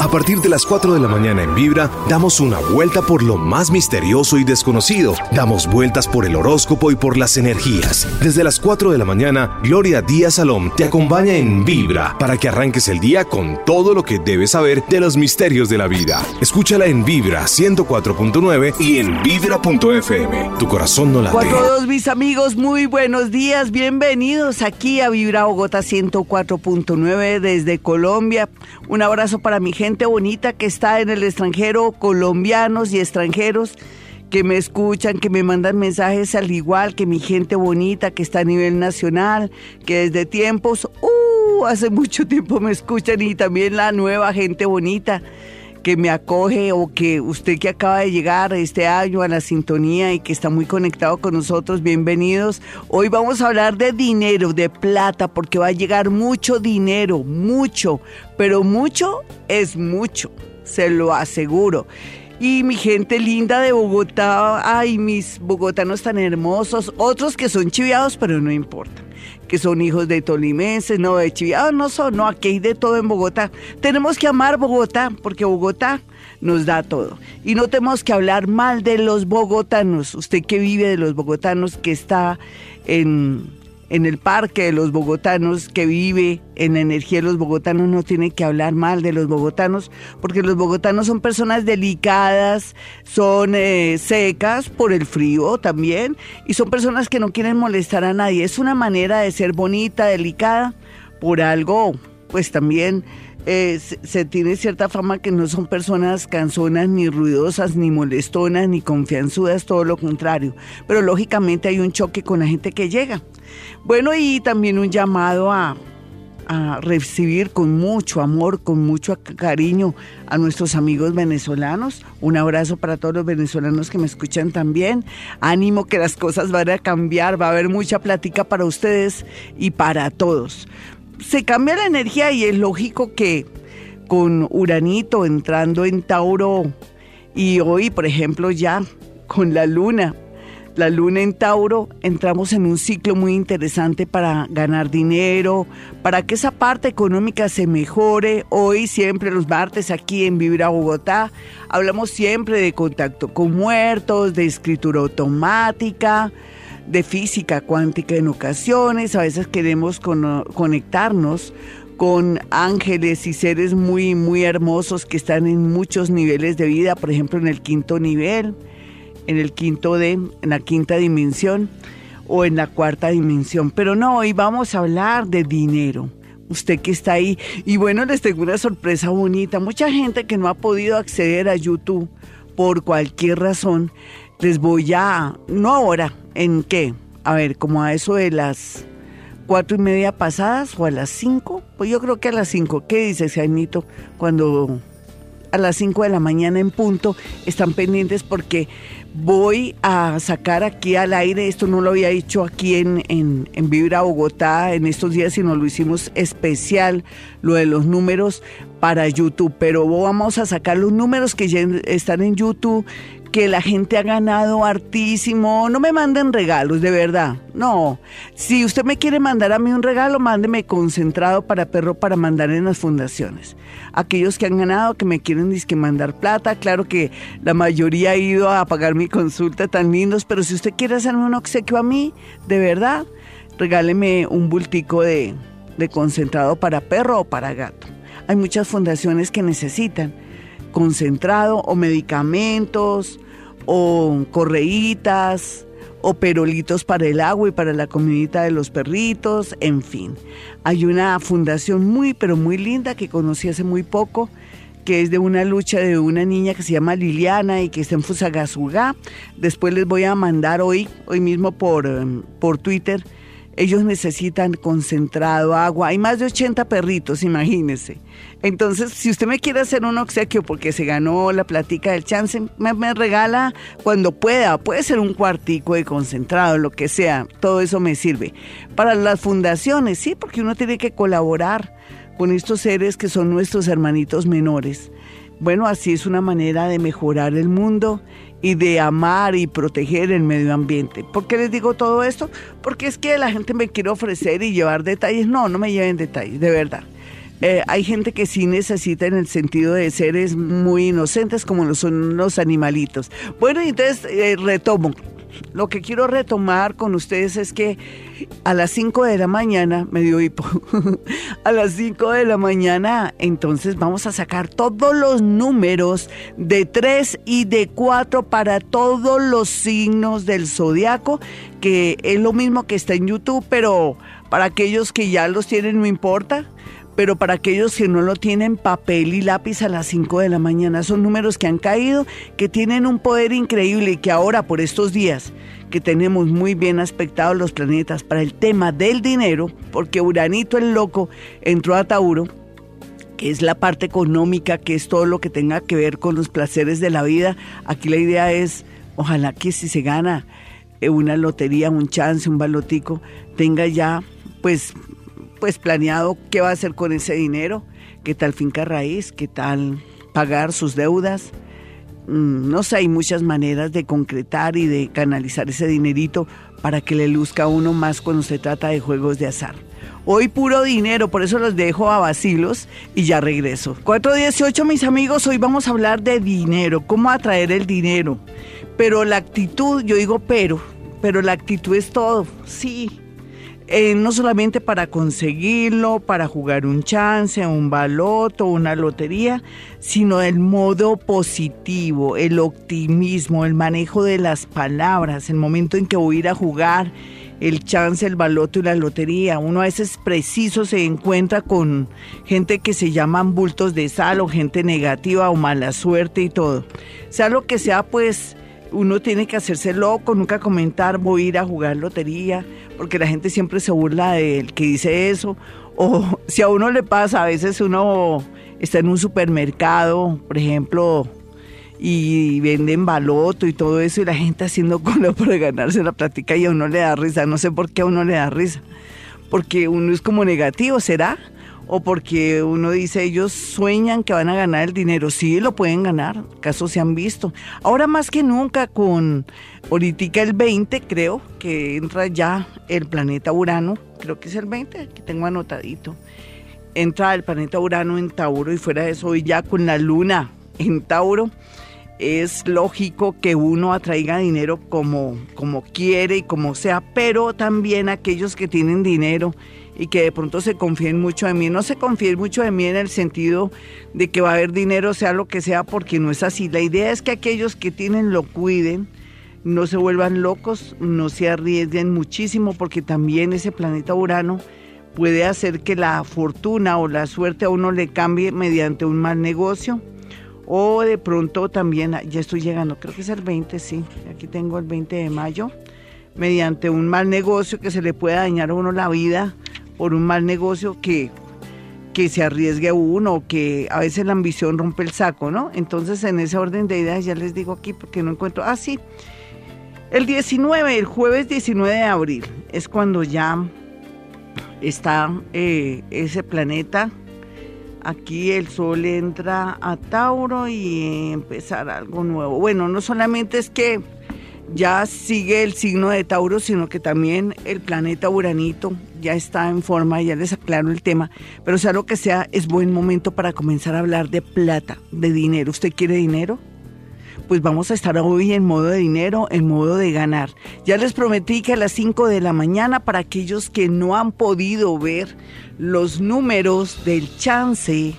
A partir de las 4 de la mañana en Vibra, damos una vuelta por lo más misterioso y desconocido. Damos vueltas por el horóscopo y por las energías. Desde las 4 de la mañana, Gloria Díaz Salom te acompaña en Vibra para que arranques el día con todo lo que debes saber de los misterios de la vida. Escúchala en Vibra 104.9 y en Vibra.fm. Tu corazón no late. todos mis amigos, muy buenos días. Bienvenidos aquí a Vibra Bogotá 104.9 desde Colombia. Un abrazo para mi gente bonita que está en el extranjero, colombianos y extranjeros que me escuchan, que me mandan mensajes al igual que mi gente bonita que está a nivel nacional, que desde tiempos, uh, hace mucho tiempo me escuchan y también la nueva gente bonita que me acoge o que usted que acaba de llegar este año a la sintonía y que está muy conectado con nosotros, bienvenidos. Hoy vamos a hablar de dinero, de plata, porque va a llegar mucho dinero, mucho, pero mucho es mucho, se lo aseguro. Y mi gente linda de Bogotá, ay, mis bogotanos tan hermosos, otros que son chiviados, pero no importa que son hijos de tolimenses, no de chiviados, no son, no, aquí hay de todo en Bogotá. Tenemos que amar Bogotá, porque Bogotá nos da todo. Y no tenemos que hablar mal de los bogotanos, usted que vive de los bogotanos, que está en en el parque de los bogotanos, que vive en energía de los bogotanos, no tiene que hablar mal de los bogotanos, porque los bogotanos son personas delicadas, son eh, secas por el frío también, y son personas que no quieren molestar a nadie. Es una manera de ser bonita, delicada, por algo, pues también eh, se, tiene cierta fama que no son personas canzonas, ni ruidosas, ni molestonas, ni confianzudas, todo lo contrario. Pero lógicamente hay un choque con la gente que llega. Bueno, y también un llamado a, a recibir con mucho amor, con mucho cariño a nuestros amigos venezolanos. Un abrazo para todos los venezolanos que me escuchan también. Ánimo que las cosas van a cambiar, va a haber mucha plática para ustedes y para todos se cambia la energía y es lógico que con Uranito entrando en Tauro y hoy, por ejemplo, ya con la luna, la luna en Tauro, entramos en un ciclo muy interesante para ganar dinero, para que esa parte económica se mejore. Hoy siempre los martes aquí en Vibra Bogotá hablamos siempre de contacto con muertos, de escritura automática, de física cuántica en ocasiones, a veces queremos conectarnos con ángeles y seres muy, muy hermosos que están en muchos niveles de vida, por ejemplo en el quinto nivel, en el quinto D, en la quinta dimensión o en la cuarta dimensión. Pero no, hoy vamos a hablar de dinero. Usted que está ahí. Y bueno, les tengo una sorpresa bonita. Mucha gente que no ha podido acceder a YouTube por cualquier razón, les voy a, no ahora, ¿En qué? A ver, como a eso de las cuatro y media pasadas o a las cinco. Pues yo creo que a las cinco. ¿Qué dice Jaimito? Cuando a las cinco de la mañana en punto están pendientes porque voy a sacar aquí al aire, esto no lo había hecho aquí en, en, en Vibra Bogotá en estos días, sino lo hicimos especial, lo de los números para YouTube, pero vamos a sacar los números que ya están en YouTube que la gente ha ganado hartísimo. No me manden regalos, de verdad. No. Si usted me quiere mandar a mí un regalo, mándeme concentrado para perro para mandar en las fundaciones. Aquellos que han ganado, que me quieren que mandar plata, claro que la mayoría ha ido a pagar mi consulta tan lindos, pero si usted quiere hacerme un obsequio a mí, de verdad, regáleme un bultico de, de concentrado para perro o para gato. Hay muchas fundaciones que necesitan concentrado o medicamentos o correitas o perolitos para el agua y para la comidita de los perritos, en fin. Hay una fundación muy, pero muy linda que conocí hace muy poco, que es de una lucha de una niña que se llama Liliana y que está en Fusagasugá. Después les voy a mandar hoy, hoy mismo por, em, por Twitter, ellos necesitan concentrado, agua. Hay más de 80 perritos, imagínense. Entonces, si usted me quiere hacer un obsequio porque se ganó la platica del chance, me, regala cuando pueda. Puede ser un cuartico de concentrado, lo que sea. Todo eso me sirve. Para las fundaciones, sí, porque uno tiene que colaborar con estos seres que son nuestros hermanitos menores. Bueno, así es una manera de mejorar el mundo y de amar y proteger el medio ambiente. ¿Por qué les digo todo esto? Porque es que la gente me quiere ofrecer y llevar detalles. No, no me lleven detalles, de verdad. eh, hay gente que sí necesita en el sentido de seres muy inocentes como lo son los animalitos. Bueno, entonces eh, retomo. Lo que quiero retomar con ustedes es que a las 5 de la mañana, me dio hipo, a las 5 de la mañana, entonces vamos a sacar todos los números de 3 y de 4 para todos los signos del zodiaco, que es lo mismo que está en YouTube, pero para aquellos que ya los tienen no importa pero para aquellos que no lo tienen, papel y lápiz a las 5 de la mañana. Son números que han caído, que tienen un poder increíble y que ahora, por estos días, que tenemos muy bien aspectados los planetas para el tema del dinero, porque Uranito el loco entró a Tauro, que es la parte económica, que es todo lo que tenga que ver con los placeres de la vida. Aquí la idea es, ojalá que si se gana eh, una lotería, un chance, un balotico, tenga ya pues pues planeado qué va a hacer con ese dinero, qué tal finca raíz, qué tal pagar sus deudas. Mm, no sé, hay muchas maneras de concretar y de canalizar ese dinerito para que le luzca a uno más cuando se trata de juegos de azar. Hoy puro dinero, por eso los dejo a vacilos y ya regreso. 418, mis amigos, hoy vamos a hablar de dinero, cómo atraer el dinero. Pero la actitud, yo digo pero, pero la actitud es todo. Sí, eh, no solamente para conseguirlo, para jugar un chance, un baloto, una lotería, sino el modo positivo, el optimismo, el manejo de las palabras, el momento en que voy a ir a jugar el chance, el baloto y la lotería. Uno a veces preciso se encuentra con gente que se llaman bultos de sal o gente negativa o mala suerte y todo. Sea lo que sea, pues uno tiene que hacerse loco, nunca comentar voy a ir a jugar lotería, porque la gente siempre se burla del que dice eso. O si a uno le pasa, a veces uno está en un supermercado, por ejemplo, y venden baloto y todo eso, y la gente haciendo cola para ganarse la plática y a uno le da risa. No sé por qué a uno le da risa. Porque uno es como negativo, ¿será? O porque uno dice ellos sueñan que van a ganar el dinero. Sí, lo pueden ganar, casos se han visto. Ahora más que nunca con ahorita el 20 creo que entra ya el planeta Urano, creo que es el 20, aquí tengo anotadito. Entra el planeta Urano en Tauro y fuera de eso hoy ya con la luna en Tauro es lógico que uno atraiga dinero como, como quiere y como sea, pero también aquellos que tienen dinero y que de pronto se confíen mucho en mí. No se confíen mucho en mí en el sentido de que va a haber dinero, sea lo que sea, porque no es así. La idea es que aquellos que tienen lo cuiden, no se vuelvan locos, no se arriesguen muchísimo, porque también ese planeta Urano puede hacer que la fortuna o la suerte a uno le cambie mediante un mal negocio. O de pronto también, ya estoy llegando, creo que es el 20, sí, aquí tengo el 20 de mayo, mediante un mal negocio que se le pueda dañar a uno la vida por un mal negocio que, que se arriesgue uno, que a veces la ambición rompe el saco, ¿no? Entonces, en ese orden de ideas, ya les digo aquí porque no encuentro. Ah, sí. El 19, el jueves 19 de abril, es cuando ya está eh, ese planeta. Aquí el sol entra a Tauro y empezar algo nuevo. Bueno, no solamente es que ya sigue el signo de Tauro, sino que también el planeta Uranito ya está en forma, ya les aclaro el tema, pero sea lo que sea, es buen momento para comenzar a hablar de plata, de dinero. ¿Usted quiere dinero? Pues vamos a estar hoy en modo de dinero, en modo de ganar. Ya les prometí que a las 5 de la mañana, para aquellos que no han podido ver los números del chance,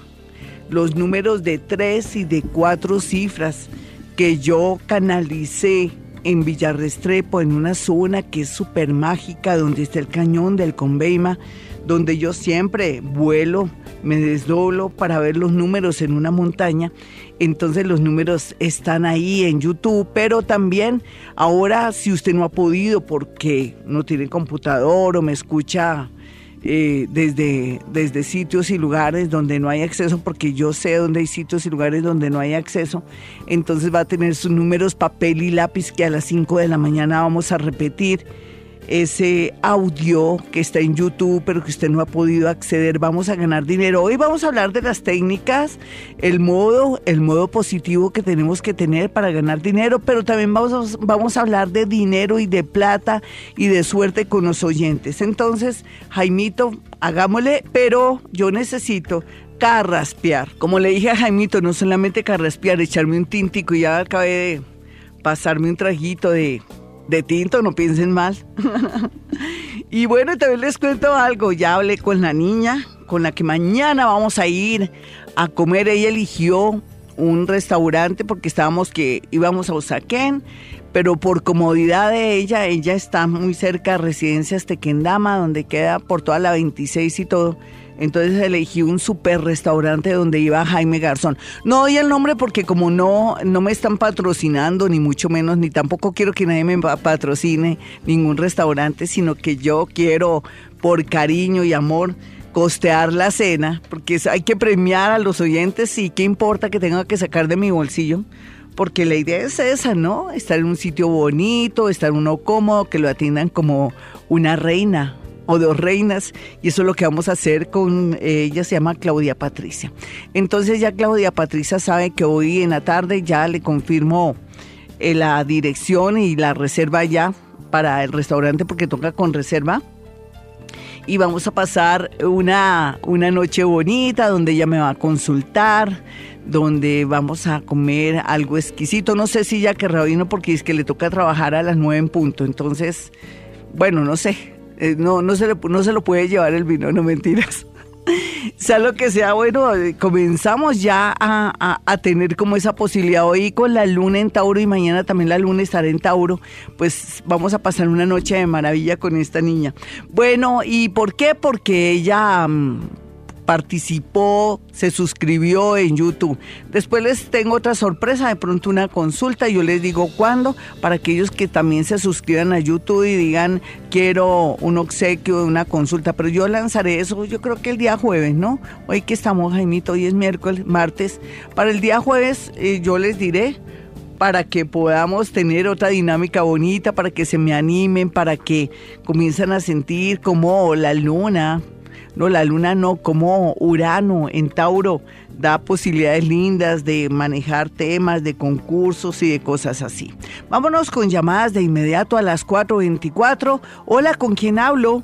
los números de tres y de cuatro cifras que yo canalicé en Villarrestrepo, en una zona que es súper mágica, donde está el cañón del Conveima, donde yo siempre vuelo, me desdoblo para ver los números en una montaña. Entonces los números están ahí en YouTube, pero también ahora si usted no ha podido porque no tiene computador o me escucha eh, desde, desde sitios y lugares donde no hay acceso, porque yo sé dónde hay sitios y lugares donde no hay acceso, entonces va a tener sus números papel y lápiz que a las 5 de la mañana vamos a repetir ese audio que está en YouTube, pero que usted no ha podido acceder. Vamos a ganar dinero. Hoy vamos a hablar de las técnicas, el modo, el modo positivo que tenemos que tener para ganar dinero, pero también vamos a, vamos a hablar de dinero y de plata y de suerte con los oyentes. Entonces, Jaimito, hagámosle, pero yo necesito carraspear. Como le dije a Jaimito, no solamente carraspear, echarme un tintico y ya acabé de pasarme un trajito de de tinto, no piensen mal. y bueno, también les cuento algo, ya hablé con la niña con la que mañana vamos a ir a comer. Ella eligió un restaurante porque estábamos que íbamos a Usaquén, pero por comodidad de ella, ella está muy cerca de Residencias Tequendama, donde queda por toda la 26 y todo. Entonces elegí un super restaurante donde iba Jaime Garzón. No doy el nombre porque como no, no me están patrocinando, ni mucho menos, ni tampoco quiero que nadie me patrocine ningún restaurante, sino que yo quiero, por cariño y amor, costear la cena, porque hay que premiar a los oyentes y qué importa que tenga que sacar de mi bolsillo porque la idea es esa, ¿no? Estar en un sitio bonito, estar uno cómodo, que lo atiendan como una reina, o dos reinas y eso es lo que vamos a hacer con eh, ella se llama Claudia Patricia. Entonces ya Claudia Patricia sabe que hoy en la tarde ya le confirmo eh, la dirección y la reserva ya para el restaurante porque toca con reserva. Y vamos a pasar una, una noche bonita donde ella me va a consultar, donde vamos a comer algo exquisito. No sé si ya querrá no porque es que le toca trabajar a las nueve en punto. Entonces, bueno, no sé, eh, no, no, se le, no se lo puede llevar el vino, no mentiras. sea lo que sea, bueno, eh, comenzamos ya a, a, tener como esa posibilidad hoy con la luna en Tauro y mañana también la luna estará en Tauro, pues vamos a pasar una noche de maravilla con esta niña. Bueno, ¿y por qué? Porque ella... Mm, participó, se suscribió en YouTube. Después les tengo otra sorpresa, de pronto una consulta, yo les digo cuándo, para aquellos que también se suscriban a YouTube y digan quiero un obsequio, una consulta, pero yo lanzaré eso yo creo que el día jueves, ¿no? Hoy que estamos, Jaimito, hoy es miércoles, martes, para el día jueves eh, yo les diré para que podamos tener otra dinámica bonita, para que se me animen, para que comiencen a sentir como la luna, no, la luna no, como Urano en Tauro da posibilidades lindas de manejar temas de concursos y de cosas así. Vámonos con llamadas de inmediato a las 4.24. Hola, ¿con quién hablo?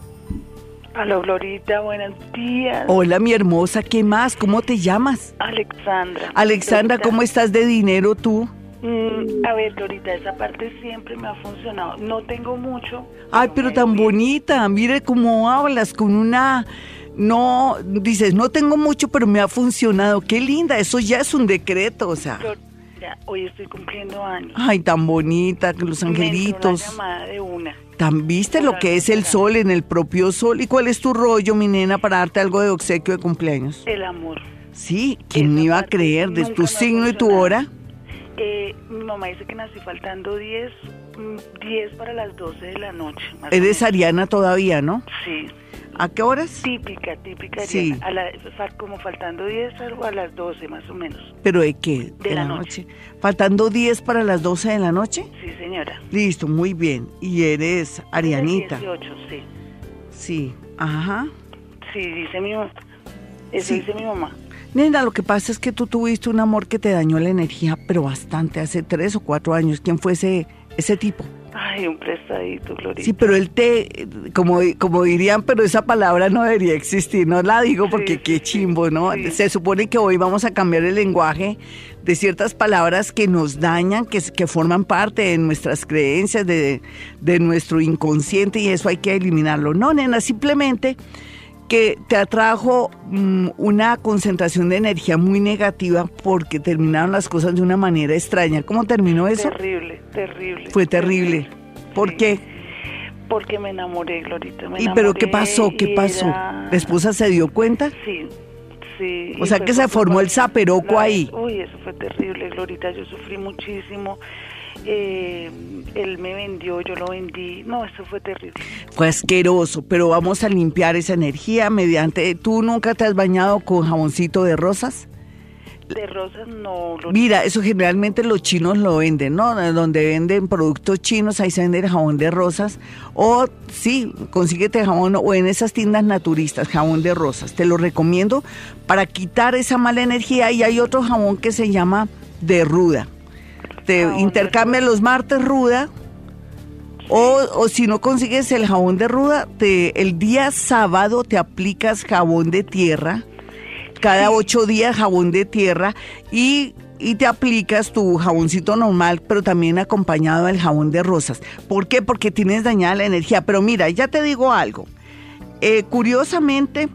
Hola, Glorita, buenos días. Hola, mi hermosa, ¿qué más? ¿Cómo te llamas? Alexandra. Alexandra, ¿cómo estás de dinero tú? Mm, a ver, Glorita, esa parte siempre me ha funcionado. No tengo mucho. Ay, pero tan bonita. Mire cómo hablas con una no, dices, no tengo mucho, pero me ha funcionado. Qué linda, eso ya es un decreto, o sea. hoy estoy cumpliendo años. Ay, tan bonita, los angelitos. Una llamada de una. ¿Tan viste lo que es el sol en el propio sol? ¿Y cuál es tu rollo, mi nena, para darte algo de obsequio de cumpleaños? El amor. Sí, ¿quién me iba a creer? ¿De tu signo y tu hora? Eh, mi mamá dice que nací faltando 10, 10 mm, para las 12 de la noche. Eres ariana todavía, ¿no? Sí. ¿A qué horas? Típica, típica. Sí. como faltando 10 algo a las 12 más o menos. ¿Pero de qué? De, la, noche. ¿Faltando 10 para las 12 de la noche? Sí, señora. Listo, muy bien. ¿Y eres Arianita? 18, sí. Sí, ajá. Sí, dice mi mamá. Eso dice mi mamá. Nena, lo que pasa es que tú tuviste un amor que te dañó la energía, pero bastante, hace tres o cuatro años. ¿Quién fue ese, ese tipo? Ay, un prestadito, Glorita. Sí, pero él te, como, como dirían, pero esa palabra no debería existir, no la digo porque qué chimbo, ¿no? Se supone que hoy vamos a cambiar el lenguaje de ciertas palabras que nos dañan, que, que forman parte de nuestras creencias, de, de nuestro inconsciente y eso hay que eliminarlo. No, nena, simplemente que te atrajo mm, una concentración de energía muy negativa porque terminaron las cosas de una manera extraña. ¿Cómo terminó eso? Terrible, terrible. Fue terrible. ¿Por qué? Porque me enamoré, Glorita. ¿Y pero qué pasó? ¿Qué pasó? ¿La esposa se dio cuenta? Sí, sí. O sea que se formó el zaperoco ahí. Uy, eso fue terrible, Glorita. Yo sufrí muchísimo eh, él me vendió, yo lo vendí. No, eso fue terrible. Fue asqueroso, pero vamos a limpiar esa energía mediante... ¿Tú nunca te has bañado con jaboncito de rosas? De rosas no. Mira, eso generalmente los chinos lo venden, ¿no? Donde venden productos chinos, ahí se vende el jabón de rosas. O sí, consíguete jabón o en esas tiendas naturistas, jabón de rosas. Te lo recomiendo para quitar esa mala energía. Y hay otro jabón que se llama de ruda. Te intercambia los martes ruda. O, o, si no consigues el jabón de ruda, te, el día sábado te aplicas jabón de tierra cada ocho días jabón de tierra y, te aplicas tu jaboncito normal, pero también acompañado del jabón de rosas. ¿Por qué? Porque tienes dañada la energía. Pero mira, ya te digo algo. Eh, curiosamente,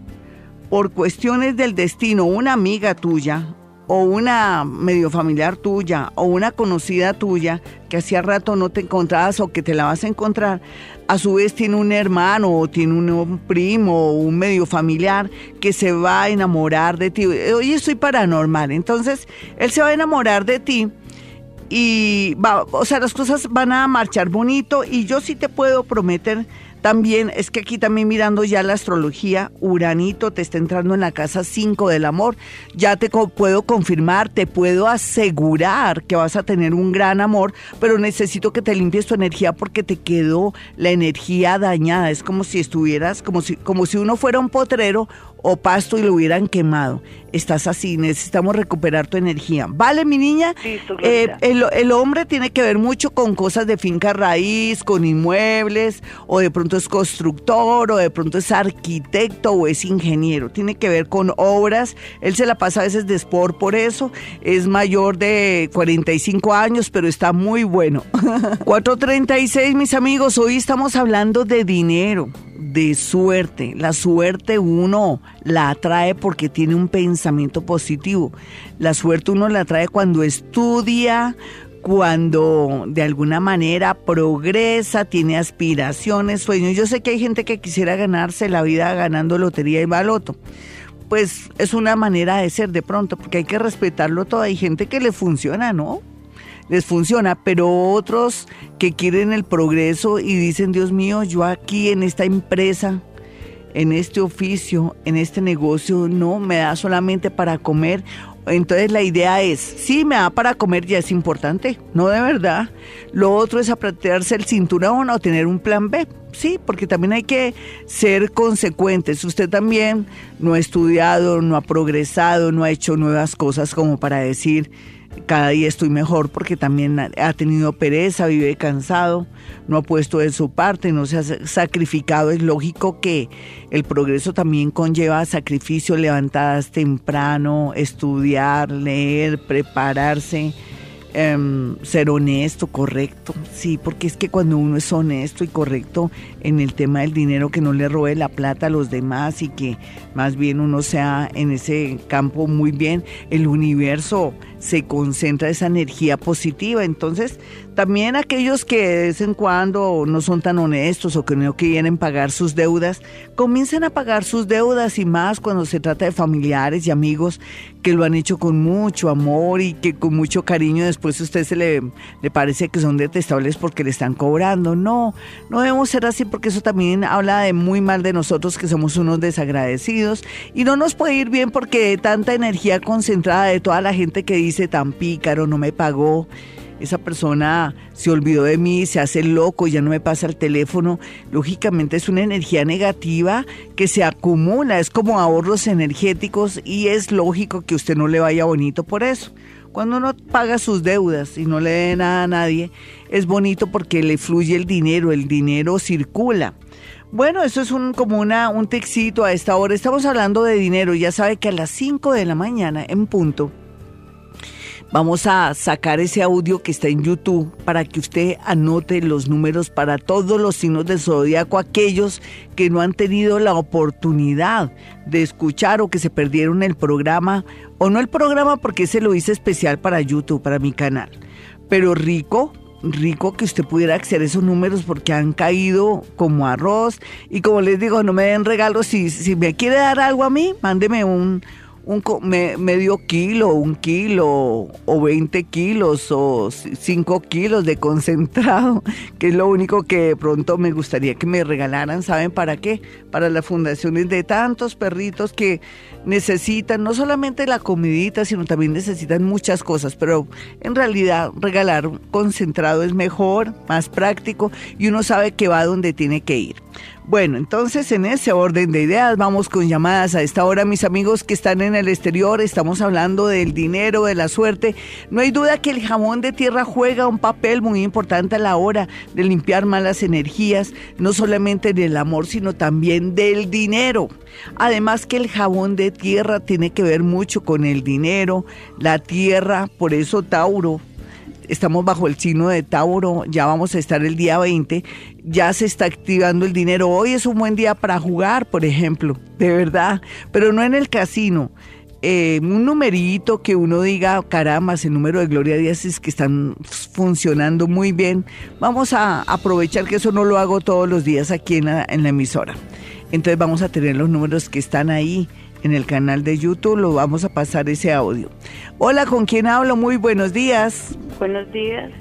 por cuestiones del destino, una amiga tuya o una medio familiar tuya o una conocida tuya que hacía rato no te encontrabas o que te la vas a encontrar, a su vez tiene un hermano o tiene un primo o un medio familiar que se va a enamorar de ti. Oye, soy paranormal. Entonces, él se va a enamorar de ti y va, o sea, las cosas van a marchar bonito y yo sí te puedo prometer también es que aquí también mirando ya la astrología, Uranito te está entrando en la casa 5 del amor. Ya te puedo confirmar, te puedo asegurar que vas a tener un gran amor, pero necesito que te limpies tu energía porque te quedó la energía dañada. Es como si estuvieras, como si, como si uno fuera un potrero o pasto y lo hubieran quemado. Estás así, necesitamos recuperar tu energía. ¿Vale, mi niña? eh, el, el, hombre tiene que ver mucho con cosas de finca raíz, con inmuebles, o de pronto es constructor, o de pronto es arquitecto, o es ingeniero. Tiene que ver con obras. Él se la pasa a veces de sport por eso. Es mayor de 45 años, pero está muy bueno. 436, mis amigos, hoy estamos hablando de dinero de suerte. La suerte uno la atrae porque tiene un pensamiento positivo. La suerte uno la atrae cuando estudia, cuando de alguna manera progresa, tiene aspiraciones, sueños. Yo sé que hay gente que quisiera ganarse la vida ganando lotería y baloto. Pues es una manera de ser de pronto, porque hay que respetarlo todo. Hay gente que le funciona, ¿no? Les funciona, pero otros que quieren el progreso y dicen, Dios mío, yo aquí en esta empresa, en este oficio, en este negocio, no me da solamente para comer. Entonces la idea es, sí me da para comer, ya es importante, no de verdad. Lo otro es apretarse el cinturón o tener un plan B. Sí, porque también hay que ser consecuentes. Usted también no ha estudiado, no ha progresado, no ha hecho nuevas cosas como para decir, cada día estoy mejor porque también ha tenido pereza, vive cansado, no ha puesto de su parte, no se ha sacrificado. Es lógico que el progreso también conlleva sacrificio, levantadas temprano, estudiar, leer, prepararse Em, ser honesto, correcto, sí, porque es que cuando uno es honesto y correcto en el tema del dinero, que no le robe la plata a los demás y que más bien uno sea en ese campo muy bien, el universo se concentra esa energía positiva. Entonces, también aquellos que de vez en cuando no son tan honestos o que no quieren pagar sus deudas, comiencen a pagar sus deudas y más cuando se trata de familiares y amigos que lo han hecho con mucho amor y que con mucho cariño después a usted se le, le parece que son detestables porque le están cobrando. No, no debemos ser así porque eso también habla de muy mal de nosotros que somos unos desagradecidos y no nos puede ir bien porque tanta energía concentrada de toda la gente que dice tan pícaro, no me pagó esa persona se olvidó de mí, se hace loco, ya no me pasa el teléfono, lógicamente es una energía negativa que se acumula, es como ahorros energéticos y es lógico que usted no le vaya bonito por eso. Cuando uno paga sus deudas y no le dé nada a nadie, es bonito porque le fluye el dinero, el dinero circula. Bueno, eso es un, como una, un texito a esta hora. Estamos hablando de dinero. Ya sabe que a las 5 de la mañana, en punto, Vamos a sacar ese audio que está en YouTube para que usted anote los números para todos los signos del zodiaco, aquellos que no han tenido la oportunidad de escuchar o que se perdieron el programa, o no el programa porque se lo hice especial para YouTube, para mi canal. Pero rico, rico que usted pudiera acceder a esos números porque han caído como arroz. Y como les digo, no me den regalos. Si, si me quiere dar algo a mí, mándeme un, un medio kilo, un kilo o 20 kilos o 5 kilos de concentrado, que es lo único que de pronto me gustaría que me regalaran. ¿Saben para qué? Para las fundaciones de tantos perritos que necesitan no solamente la comidita, sino también necesitan muchas cosas, pero en realidad regalar concentrado es mejor, más práctico y uno sabe que va donde tiene que ir. Bueno, entonces en ese orden de ideas vamos con llamadas a esta hora, mis amigos que están en el exterior, estamos hablando del dinero, de la suerte. No hay duda que el jamón de tierra juega un papel muy importante a la hora de limpiar malas energías, no solamente del amor, sino también del dinero. Además que el jabón de tierra tiene que ver mucho con el dinero, la tierra, por eso Tauro estamos bajo el signo de Tauro, ya vamos a estar el día 20, ya se está activando el dinero. Hoy es un buen día para jugar, por ejemplo, de verdad, pero no en el casino. Eh, un numerito que uno diga, caramba, el número de Gloria Díaz es que están funcionando muy bien. Vamos a aprovechar que eso no lo hago todos los días aquí en la, en la emisora. Entonces vamos a tener los números que están ahí en el canal de YouTube, lo vamos a pasar ese audio. Hola, ¿con quién hablo? Muy buenos días. Buenos días.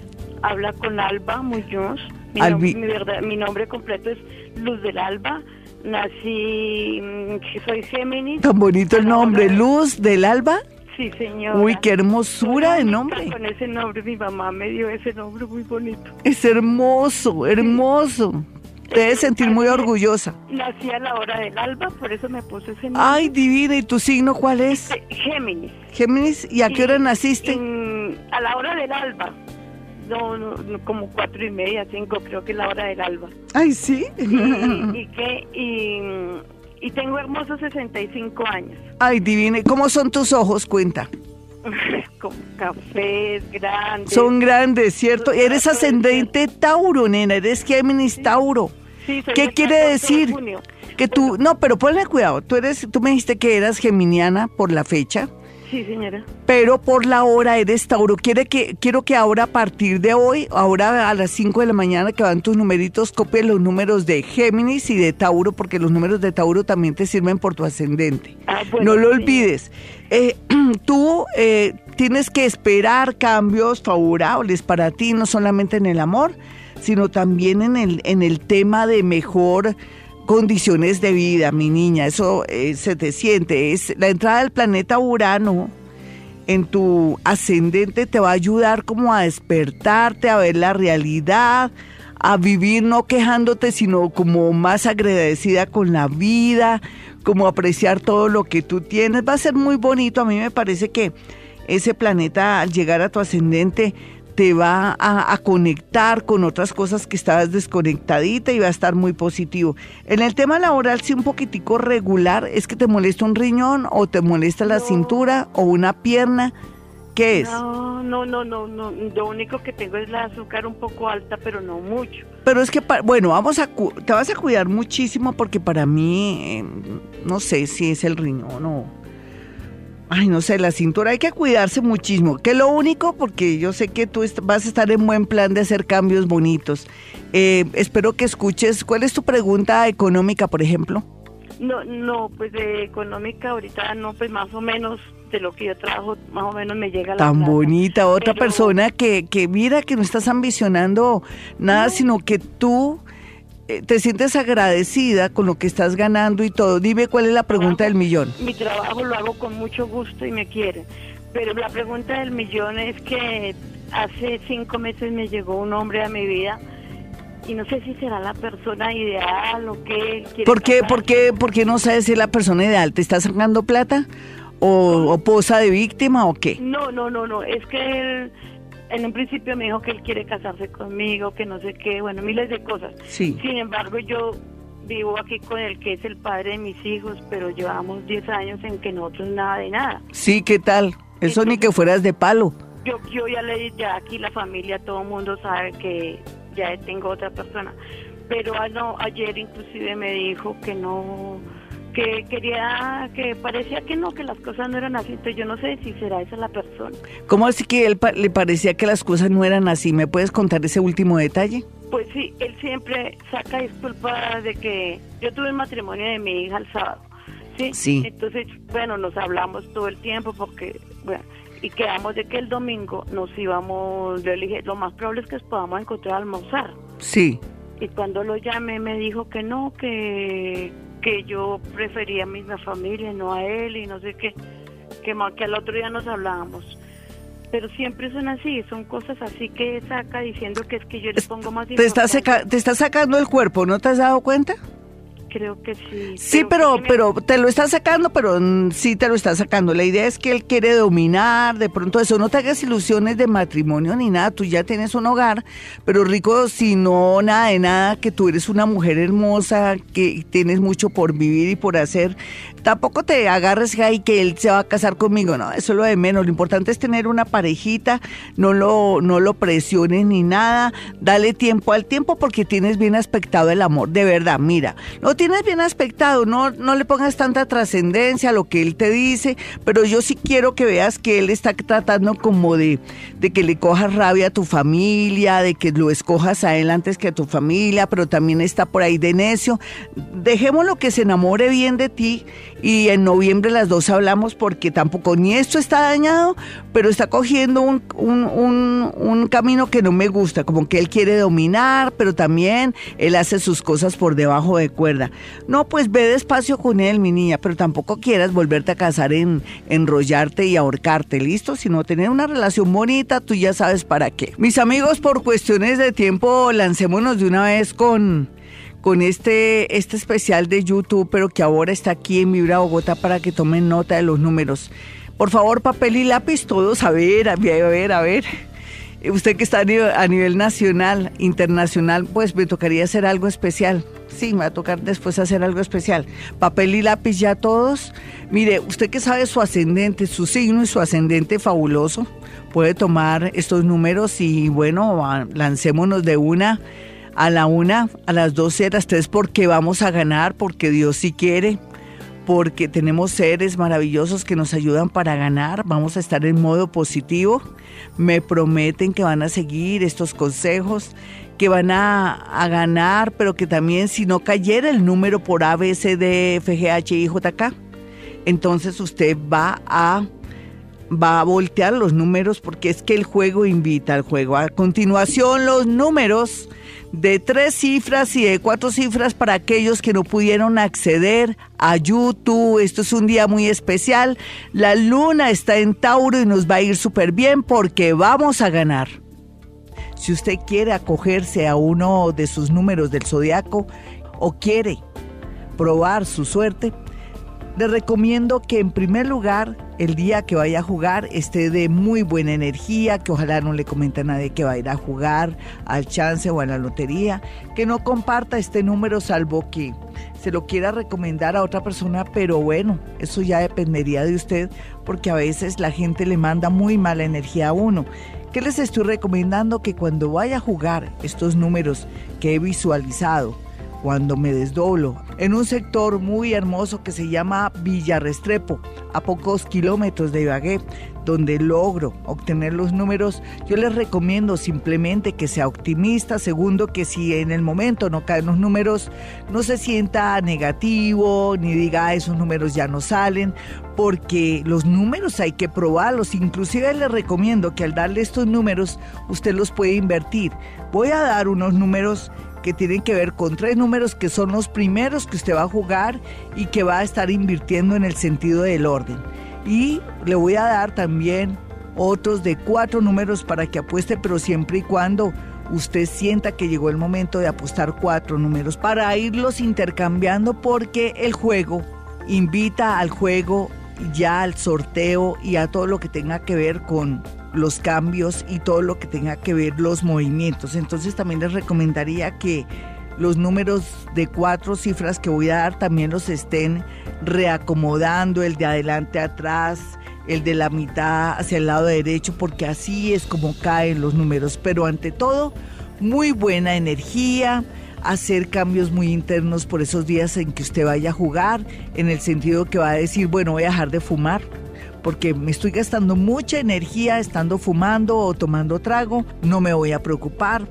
Habla con Alba Muñoz. Mi, mi, nombre completo es Luz del Alba. Nací, mm, soy Géminis. Tan bonito el nombre, Luz del Alba. Sí, señor. Uy, qué hermosura de nombre. Con ese nombre, mi mamá me dio ese nombre muy bonito. Es hermoso, hermoso. Te debes sentir muy orgullosa. Nací a la hora del alba, por eso me puse ese nombre. Ay, divina, ¿y tu signo cuál es? Este, Géminis. Géminis, ¿y a qué hora naciste? a la hora del alba. No, no, como cuatro y media, cinco, creo que es la hora del alba. Ay, sí. y, y, y tengo hermosos 65 años. Ay, divina, ¿cómo son tus ojos? Cuenta. Como cafés grandes. Son grandes, ¿cierto? Eres ascendente Tauro, nena, eres Géminis Tauro. ¿Qué quiere decir? que tú, no, pero ponle cuidado, tú eres, tú me dijiste que eras geminiana por la fecha. Sí, señora. Pero por la hora eres Tauro. Quiere que, quiero que ahora a partir de hoy, ahora a las 5 de la mañana que van tus numeritos, copies los números de Géminis y de Tauro, porque los números de Tauro también te sirven por tu ascendente. Ah, no lo olvides. Eh, tú eh, tienes que esperar cambios favorables para ti, no solamente en el amor, sino también en el, en el tema de mejor condiciones de vida, mi niña, eso eh, se te siente. Es la entrada del planeta Urano en tu ascendente te va a ayudar como a despertarte, a ver la realidad, a vivir no quejándote, sino como más agradecida con la vida, como apreciar todo lo que tú tienes. Va a ser muy bonito. A mí me parece que ese planeta al llegar a tu ascendente te va a, conectar con otras cosas que estabas desconectadita y va a estar muy positivo. En el tema laboral, sí un poquitico regular, es que te molesta un riñón o te molesta la cintura o una pierna. ¿Qué es? No, no, no, no, no. Lo único que tengo es la azúcar un poco alta, pero no mucho. Pero es que, bueno, vamos a, te vas a cuidar muchísimo porque para mí, eh, no sé si es el riñón o Ay, no sé, la cintura hay que cuidarse muchísimo. Que lo único, porque yo sé que tú vas a estar en buen plan de hacer cambios bonitos. Eh, espero que escuches. ¿Cuál es tu pregunta económica, por ejemplo? No, no, pues de económica ahorita no, pues más o menos de lo que yo trabajo, más o menos me llega la Tan bonita, otra persona que, que mira que no estás ambicionando nada, sino que tú te sientes agradecida con lo que estás ganando y todo. Dime cuál es la pregunta del millón. Mi trabajo lo hago con mucho gusto y me quiere. Pero la pregunta del millón es que hace cinco meses me llegó un hombre a mi vida y no sé si será la persona ideal o qué. ¿Por qué, por, qué, ¿Por qué no sabes si es la persona ideal? ¿Te está sacando plata? ¿O, o posa de víctima o qué? No, no, no, no. Es que él en un principio me dijo que él quiere casarse conmigo, que no sé qué, bueno, miles de cosas. Sí. Sin embargo, yo vivo aquí con él, que es el padre de mis hijos, pero llevamos 10 años en que nosotros nada de nada. Sí, ¿qué tal? Eso ni que fueras de palo. Yo, yo ya le ya aquí la familia, todo el mundo sabe que ya tengo otra persona. Pero ah, no, ayer inclusive me dijo que no que quería, que parecía que no, que las cosas no eran así, entonces yo no sé si será esa la persona. ¿Cómo así que él le parecía que las cosas no eran así? ¿Me puedes contar ese último detalle? Pues sí, él siempre saca disculpas de que yo tuve el matrimonio de mi hija el sábado ¿sí? Sí. Entonces, bueno, nos hablamos todo el tiempo porque, bueno, y quedamos de que el domingo nos íbamos, yo le dije, lo más probable es que podamos encontrar a almorzar. Sí. Y cuando lo llamé me dijo que no, que, que yo prefería a mi familia, no a él y no sé qué, que, que al otro día nos hablábamos. Pero siempre son así, son cosas así que saca diciendo que es que yo le pongo más Te está, seca- te está sacando el cuerpo, ¿no te has dado cuenta? Creo que sí. Sí, pero, pero te lo está sacando, pero sí te lo está sacando. La idea es que él quiere dominar, de pronto eso, no te hagas ilusiones de matrimonio ni nada, tú ya tienes un hogar, pero rico, si no, nada de nada, que tú eres una mujer hermosa, que tienes mucho por vivir y por hacer, tampoco te agarres ahí que él se va a casar conmigo, no, eso es lo de menos, lo importante es tener una parejita, no lo, no lo presiones ni nada, dale tiempo al tiempo porque tienes bien aspectado el amor, de verdad, mira, lo tienes bien aspectado, no, no le pongas tanta trascendencia a lo que él te dice, pero yo sí quiero que veas que él está tratando como de, de que le cojas rabia a tu familia, de que lo escojas a él antes que a tu familia, pero también está por ahí de necio. Dejémoslo que se enamore bien de ti y en noviembre las dos hablamos porque tampoco ni esto está dañado, pero está cogiendo un, un, un, camino que no me gusta, como que él quiere dominar, pero también él hace sus cosas por debajo de cuerda. No, pues ve despacio con él, mi niña, pero tampoco quieras volverte a casar en enrollarte y ahorcarte, ¿listo? Sino tener una relación bonita, tú ya sabes para qué. Mis amigos, por cuestiones de tiempo, lancémonos de una vez con con este, este especial de YouTube, pero que ahora está aquí en Vibra Bogotá para que tomen nota de los números. Por favor, papel y lápiz, todos, a ver, a ver, a ver. Eh, Usted que está a nivel, a nivel nacional, internacional, pues me tocaría hacer algo especial. Sí, me va a tocar después hacer algo especial. Papel y lápiz ya todos. Mire, usted que sabe su ascendente, su signo y su ascendente fabuloso, puede tomar estos números y bueno, lancémonos de una a la una, a las doce, a las tres, porque vamos a ganar, porque Dios sí quiere, porque tenemos seres maravillosos que nos ayudan para ganar, vamos a estar en modo positivo, me prometen que van a seguir estos consejos, que van a, a ganar, pero que también si no cayera el número por A, B, C, D, F, G, H, I, J, K, entonces usted va a va a voltear los números porque es que el juego invita al juego. A continuación, los números de tres cifras y de cuatro cifras para aquellos que no pudieron acceder a YouTube. Esto es un día muy especial. La luna está en Tauro y nos va a ir súper bien porque vamos a ganar. Si usted quiere acogerse a uno de sus números del zodiaco o quiere probar su suerte, le recomiendo que en primer lugar el día que vaya a jugar esté de muy buena energía, que ojalá no le comente a nadie que va a ir a jugar al chance o a la lotería, que no comparta este número salvo que se lo quiera recomendar a otra persona, pero bueno, eso ya dependería de usted porque a veces la gente le manda muy mala energía a uno. ¿Qué les estoy recomendando? Que cuando vaya a jugar estos números que he visualizado, cuando me desdoblo en un sector muy hermoso que se llama Villa Restrepo, a pocos kilómetros de Ibagué, donde logro obtener los números, yo les recomiendo simplemente que sea optimista. Segundo, que si en el momento no caen los números, no se sienta negativo ni diga "Ah, esos números ya no salen, porque los números hay que probarlos. Inclusive les recomiendo que al darle estos números, usted los puede invertir. Voy a dar unos números que tienen que ver con tres números que son los primeros que usted va a jugar y que va a estar invirtiendo en el sentido del orden. Y le voy a dar también otros de cuatro números para que apueste, pero siempre y cuando usted sienta que llegó el momento de apostar cuatro números para irlos intercambiando porque el juego invita al juego ya al sorteo y a todo lo que tenga que ver con los cambios y todo lo que tenga que ver los movimientos. Entonces también les recomendaría que los números de cuatro cifras que voy a dar también los estén reacomodando, el de adelante atrás, el de la mitad hacia el lado derecho, porque así es como caen los números. Pero ante todo, muy buena energía, hacer cambios muy internos por esos días en que usted vaya a jugar, en el sentido que va a decir, bueno, voy a dejar de fumar, porque me estoy gastando mucha energía estando fumando o tomando trago, no me voy a preocupar,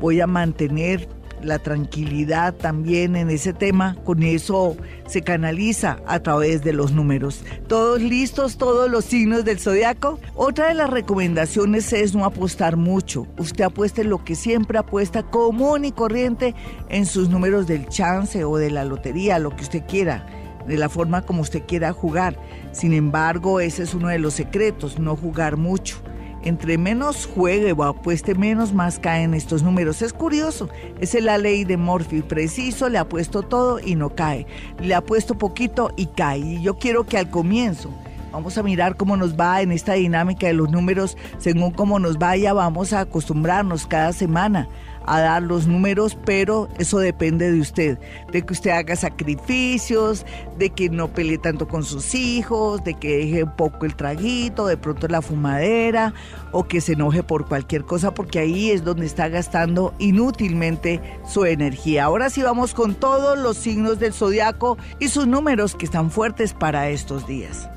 voy a mantener la tranquilidad también en ese tema, con eso se canaliza a través de los números. ¿Todos listos, todos los signos del zodiaco? Otra de las recomendaciones es no apostar mucho. Usted apueste lo que siempre apuesta común y corriente en sus números del chance o de la lotería, lo que usted quiera de la forma como usted quiera jugar. Sin embargo, ese es uno de los secretos, no jugar mucho. Entre menos juegue o apueste menos, más caen estos números. Es curioso, es la ley de Morphy. Preciso, le apuesto todo y no cae. Le apuesto poquito y cae. Y yo quiero que al comienzo Vamos a mirar cómo nos va en esta dinámica de los números. Según cómo nos vaya, vamos a acostumbrarnos cada semana a dar los números, pero eso depende de usted, de que usted haga sacrificios, de que no pelee tanto con sus hijos, de que deje un poco el traguito, de pronto la fumadera, o que se enoje por cualquier cosa, porque ahí es donde está gastando inútilmente su energía. Ahora sí vamos con todos los signos del zodiaco y sus números que están fuertes para estos días.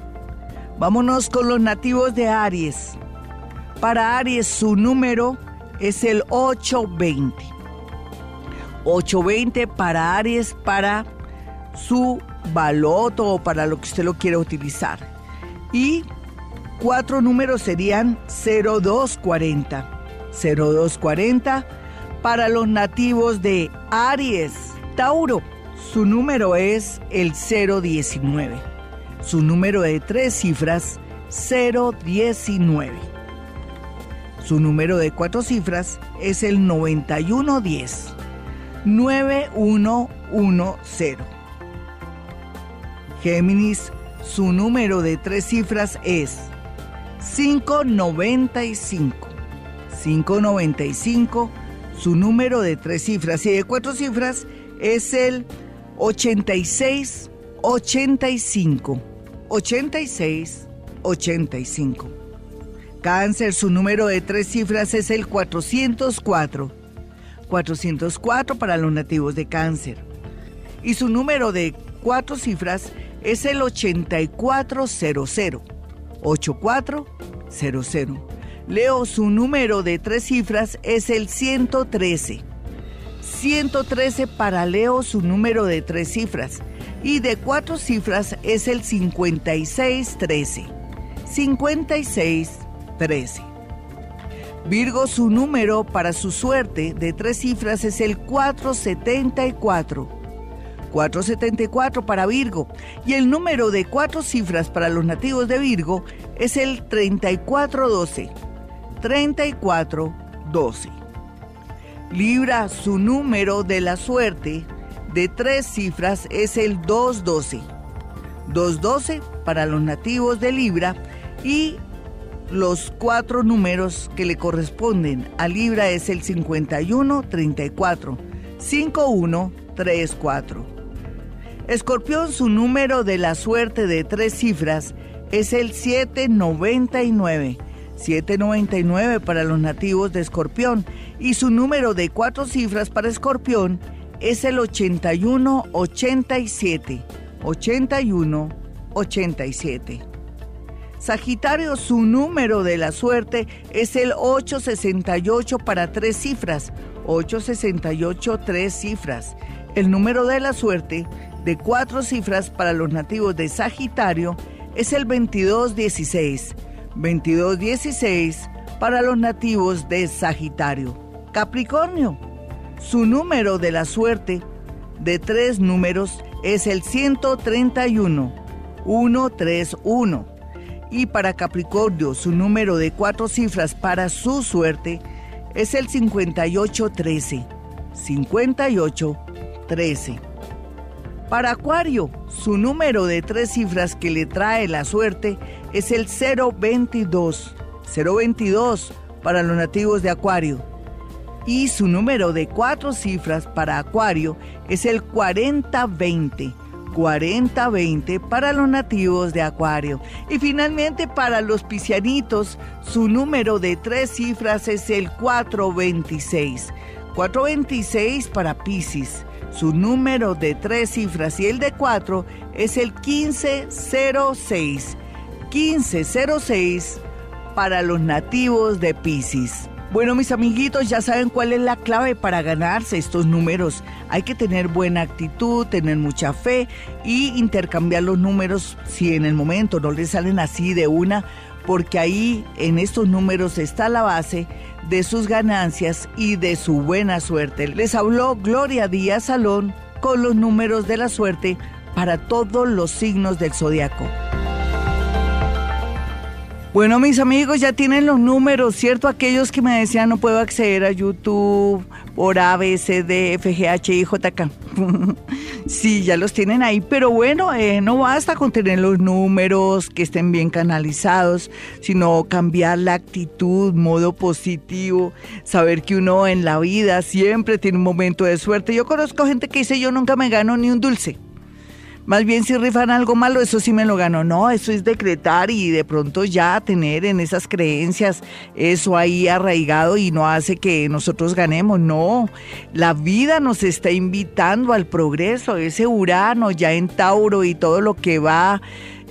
Vámonos con los nativos de Aries. Para Aries su número es el 820. 820 para Aries, para su baloto o para lo que usted lo quiera utilizar. Y cuatro números serían 0240. 0240 para los nativos de Aries. Tauro, su número es el 019. Su número de tres cifras, 019. Su número de cuatro cifras es el 9110. 9110. Géminis, su número de tres cifras es 595. 595, su número de tres cifras y de cuatro cifras es el 8685. 8685. Cáncer, su número de tres cifras es el 404. 404 para los nativos de cáncer. Y su número de cuatro cifras es el 8400. 8400. Leo, su número de tres cifras es el 113. 113 para Leo, su número de tres cifras. Y de cuatro cifras es el 5613. 5613. 13. Virgo, su número para su suerte de tres cifras es el 474. 474 para Virgo. Y el número de cuatro cifras para los nativos de Virgo es el 3412. 3412. Libra, su número de la suerte de tres cifras es el 212. 212 para los nativos de Libra y los cuatro números que le corresponden a Libra es el 5134, 5134. Escorpión, su número de la suerte de tres cifras es el 799. 799 para los nativos de Escorpión y su número de cuatro cifras para Escorpión es el 8187. 8187. Sagitario, su número de la suerte es el 868 para tres cifras. 868, tres cifras. El número de la suerte de cuatro cifras para los nativos de Sagitario es el 2216. 2216 para los nativos de Sagitario. Capricornio, su número de la suerte de tres números es el 131. 131 y para Capricornio, su número de cuatro cifras para su suerte es el 5813. 5813. Para Acuario, su número de tres cifras que le trae la suerte es el 022. 022 para los nativos de Acuario. Y su número de cuatro cifras para Acuario es el 4020. 4020 para los nativos de Acuario. Y finalmente para los piscianitos, su número de tres cifras es el 426. 426 para Piscis. Su número de tres cifras y el de cuatro es el 1506. 1506 para los nativos de Piscis. Bueno, mis amiguitos, ya saben cuál es la clave para ganarse estos números. Hay que tener buena actitud, tener mucha fe y intercambiar los números si en el momento no les salen así de una, porque ahí en estos números está la base de sus ganancias y de su buena suerte. Les habló Gloria Díaz Salón con los números de la suerte para todos los signos del zodiaco. Bueno, mis amigos, ya tienen los números, ¿cierto? Aquellos que me decían no puedo acceder a YouTube por A, B, C, D, F, G, H, I, J, K. sí, ya los tienen ahí, pero bueno, eh, no basta con tener los números que estén bien canalizados, sino cambiar la actitud, modo positivo, saber que uno en la vida siempre tiene un momento de suerte. Yo conozco gente que dice yo nunca me gano ni un dulce. Más bien si rifan algo malo, eso sí me lo gano. No, eso es decretar y de pronto ya tener en esas creencias eso ahí arraigado y no hace que nosotros ganemos. No, la vida nos está invitando al progreso. Ese Urano ya en Tauro y todo lo que va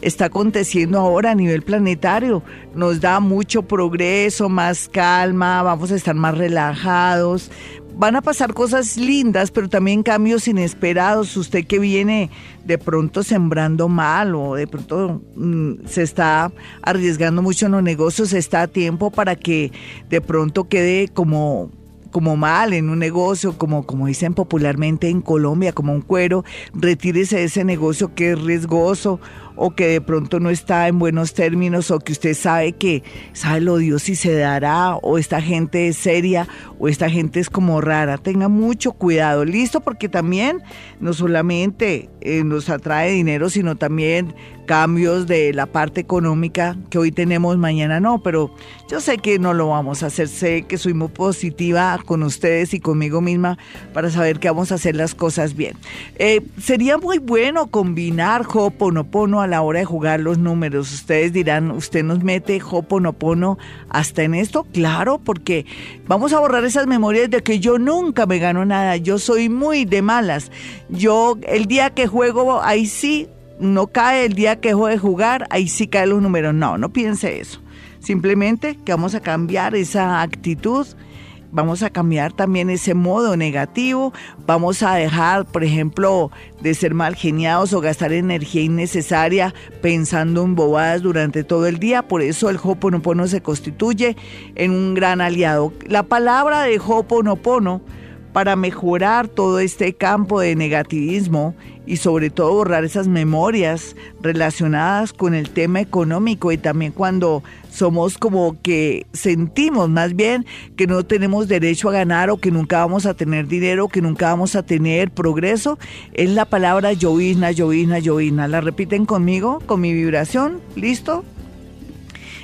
está aconteciendo ahora a nivel planetario. Nos da mucho progreso, más calma, vamos a estar más relajados, van a pasar cosas lindas, pero también cambios inesperados. Usted que viene de pronto sembrando mal o de pronto mm, se está arriesgando mucho en los negocios, está a tiempo para que de pronto quede como como mal en un negocio, como, como dicen popularmente en Colombia, como un cuero, retírese de ese negocio que es riesgoso o que de pronto no está en buenos términos o que usted sabe que sabe lo Dios si se dará o esta gente es seria o esta gente es como rara. Tenga mucho cuidado, listo, porque también no solamente eh, nos atrae dinero, sino también cambios de la parte económica que hoy tenemos, mañana no, pero yo sé que no lo vamos a hacer, sé que soy muy positiva con ustedes y conmigo misma para saber que vamos a hacer las cosas bien. Eh, sería muy bueno combinar Hoponopono a la hora de jugar los números. Ustedes dirán, ¿usted nos mete Hoponopono hasta en esto? Claro, porque vamos a borrar esas memorias de que yo nunca me gano nada, yo soy muy de malas. Yo el día que juego, ahí sí, no cae, el día que dejo de jugar, ahí sí caen los números. No, no piense eso. Simplemente que vamos a cambiar esa actitud vamos a cambiar también ese modo negativo, vamos a dejar, por ejemplo, de ser mal geniados o gastar energía innecesaria pensando en bobadas durante todo el día, por eso el Hoponopono se constituye en un gran aliado. La palabra de Hoponopono para mejorar todo este campo de negativismo y sobre todo borrar esas memorias relacionadas con el tema económico y también cuando somos como que sentimos más bien que no tenemos derecho a ganar o que nunca vamos a tener dinero, que nunca vamos a tener progreso, es la palabra llovizna, llovizna, llovizna. ¿La repiten conmigo, con mi vibración? ¿Listo?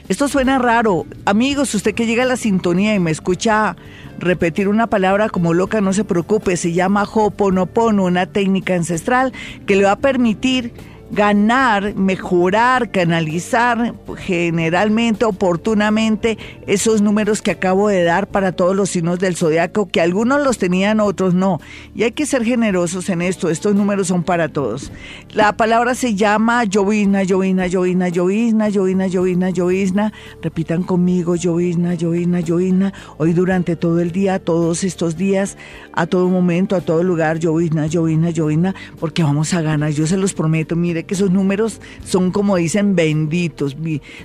Esto suena raro. Amigos, usted que llega a la sintonía y me escucha repetir una palabra como loca, no se preocupe, se llama Hoponopono, una técnica ancestral que le va a permitir ganar, mejorar, canalizar generalmente, oportunamente, esos números que acabo de dar para todos los signos del zodiaco, que algunos los tenían, otros no. Y hay que ser generosos en esto, estos números son para todos. La palabra se llama llovizna, llovizna, llovizna, llovizna, llovizna, llovizna, llovizna. Repitan conmigo, llovizna, llovizna, llovizna. Hoy durante todo el día, todos estos días, a todo momento, a todo lugar, llovizna, llovizna, llovizna, porque vamos a ganar, yo se los prometo, mire que esos números son como dicen benditos.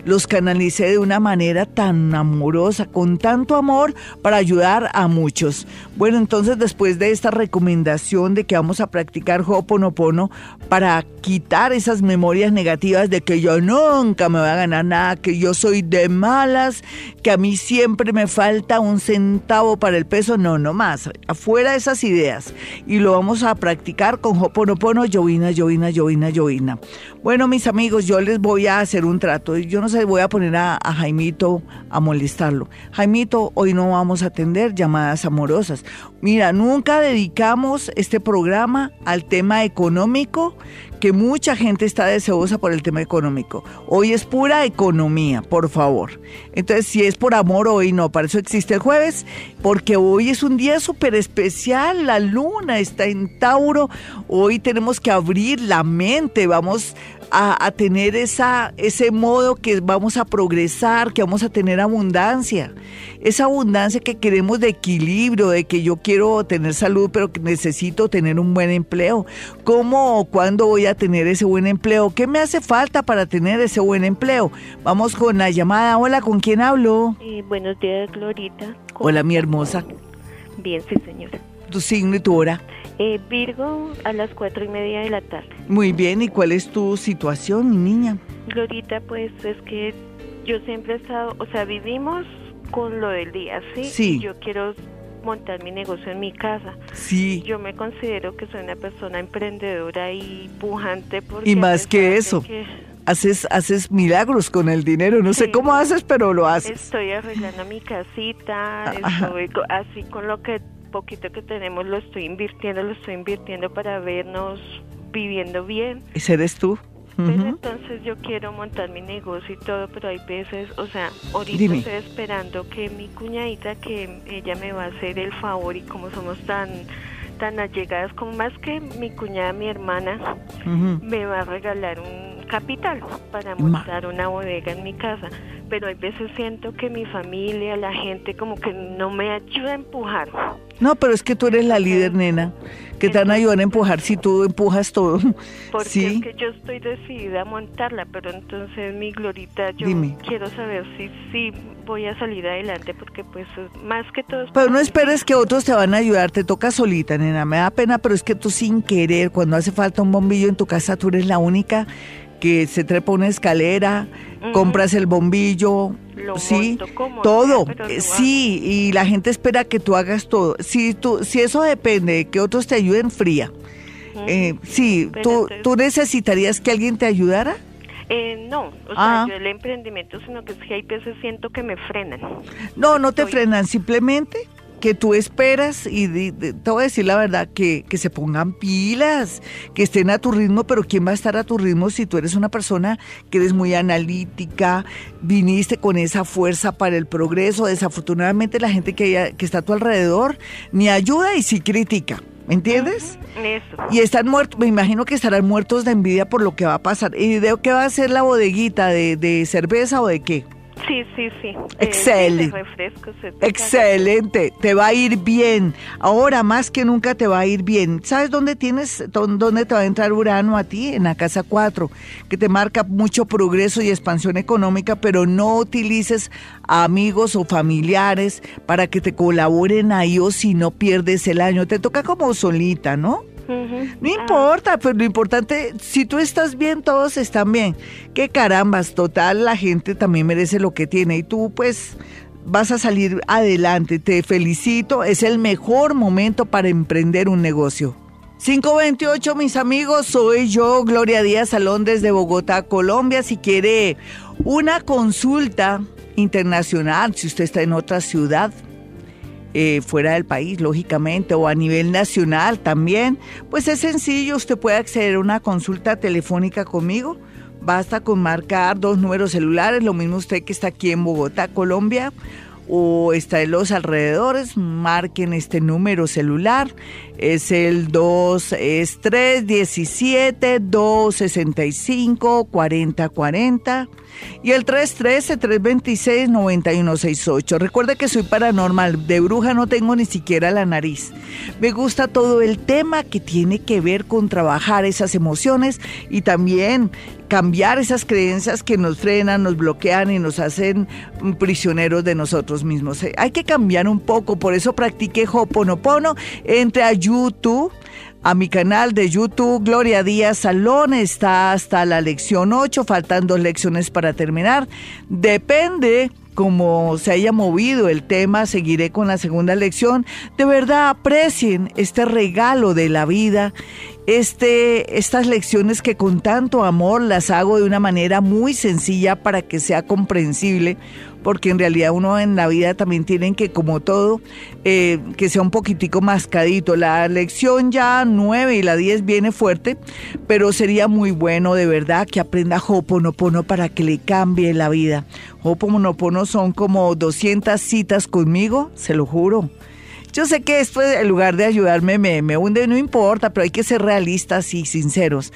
Los canalicé de una manera tan amorosa, con tanto amor para ayudar a muchos. Bueno, entonces después de esta recomendación de que vamos a practicar Hoponopono para quitar esas memorias negativas de que yo nunca me voy a ganar nada, que yo soy de malas, que a mí siempre me falta un centavo para el peso, no, no más, afuera esas ideas. Y lo vamos a practicar con Hoponopono, llovina, llovina, llovina, Bueno, mis amigos, yo les voy a hacer un trato. Yo no sé, voy a poner a, a Jaimito a molestarlo. Jaimito, hoy no vamos a atender llamadas amorosas. Mira, nunca dedicamos este programa al tema económico que mucha gente está deseosa por el tema económico. Hoy es pura economía, por favor. Entonces, si es por amor, hoy no. Para eso existe el jueves, porque hoy es un día súper especial. La luna está en Tauro. Hoy tenemos que abrir la mente. Vamos a, tener esa, ese modo que vamos a progresar, que vamos a tener abundancia. Esa abundancia que queremos de equilibrio, de que yo quiero tener salud, pero que necesito tener un buen empleo. ¿Cómo o cuándo voy a tener ese buen empleo? ¿Qué me hace falta para tener ese buen empleo? Vamos con la llamada. Hola, ¿con quién hablo? Eh, buenos días, Glorita. Hola, mi hermosa. Bien, sí, señora. ¿Tu signo y tu hora? Eh, Virgo a las cuatro y media de la tarde. Muy bien, ¿y cuál es tu situación, mi niña? Glorita, pues es que yo siempre he estado, o sea, vivimos con lo del día, ¿sí? Sí. yo quiero montar mi negocio en mi casa. Sí. Yo me considero que soy una persona emprendedora y pujante. Porque y más que eso. Haces, haces milagros con el dinero, no sé cómo haces, pero lo haces. Estoy arreglando mi casita, estoy así con lo que poquito que tenemos lo estoy invirtiendo, lo estoy invirtiendo para vernos viviendo bien. ¿Ese eres tú? Pero entonces yo quiero montar mi negocio y todo, pero hay veces, o sea, ahorita estoy esperando que mi cuñadita, que ella me va a hacer el favor y como somos tan tan allegadas, como más que mi cuñada, mi hermana, me va a regalar un capital para montar una bodega en mi casa. Pero hay veces siento que mi familia, la gente, como que no me ayuda a empujar. No, pero es que tú eres la líder, nena, que te van a ayudar a empujar si tú empujas todo. Porque es que yo estoy decidida a montarla, pero entonces mi Glorita, yo quiero saber si, si voy a salir adelante, porque pues más que todo... Pero no esperes que otros te van a ayudar, te toca solita, nena, me da pena, pero es que tú sin querer, cuando hace falta un bombillo en tu casa, tú eres la única que se trepa una escalera, compras el bombillo, sí, todo, eh, sí, y la gente espera que tú hagas todo. Si tú, si eso depende de que otros te ayuden, fría. Eh, sí, tú, tú necesitarías que alguien te ayudara. Eh, no, o sea, ah. yo el emprendimiento, sino que es que hay veces siento que me frenan. No, no te frenan, simplemente que tú esperas, y te voy a decir la verdad, que, que, se pongan pilas, que estén a tu ritmo, pero ¿quién va a estar a tu ritmo si tú eres una persona que eres muy analítica, viniste con esa fuerza para el progreso? Desafortunadamente la gente que, que está a tu alrededor ni ayuda y sí critica. ¿Me entiendes? Eso. Y están muertos, me imagino que estarán muertos de envidia por lo que va a pasar. ¿Y de qué va a ser la bodeguita? ¿De, de cerveza o de qué? Sí, sí, sí. Excelente. Excelente. Te va a ir bien. Ahora más que nunca te va a ir bien. ¿Sabes dónde tienes, dónde te va a entrar Urano a ti? En la casa 4, que te marca mucho progreso y expansión económica, pero no utilices a amigos o familiares para que te colaboren ahí o si no pierdes el año. Te toca como solita, ¿no? No importa, pero lo importante, si tú estás bien, todos están bien. Qué carambas, total, la gente también merece lo que tiene y tú pues vas a salir adelante. Te felicito, es el mejor momento para emprender un negocio. 528, mis amigos, soy yo, Gloria Díaz Salón desde Bogotá, Colombia. Si quiere una consulta internacional, si usted está en otra ciudad, eh, fuera del país, lógicamente, o a nivel nacional también, pues es sencillo, usted puede acceder a una consulta telefónica conmigo. Basta con marcar dos números celulares, lo mismo usted que está aquí en Bogotá, Colombia, o está en los alrededores, marquen este número celular. Es el 2, es 317 265 4040 y el 313-326-9168. Recuerde que soy paranormal, de bruja no tengo ni siquiera la nariz. Me gusta todo el tema que tiene que ver con trabajar esas emociones y también cambiar esas creencias que nos frenan, nos bloquean y nos hacen prisioneros de nosotros mismos. Hay que cambiar un poco, por eso practique Hoponopono, entre a YouTube a mi canal de YouTube, Gloria Díaz Salón. Está hasta la lección 8, faltan dos lecciones para terminar. Depende cómo se haya movido el tema, seguiré con la segunda lección. De verdad, aprecien este regalo de la vida, este, estas lecciones que con tanto amor las hago de una manera muy sencilla para que sea comprensible porque en realidad uno en la vida también tiene que, como todo, eh, que sea un poquitico mascadito. La lección ya 9 y la 10 viene fuerte, pero sería muy bueno de verdad que aprenda Hoponopono para que le cambie la vida. Hoponopono son como 200 citas conmigo, se lo juro. Yo sé que esto en lugar de ayudarme me, me hunde, no importa, pero hay que ser realistas y sinceros.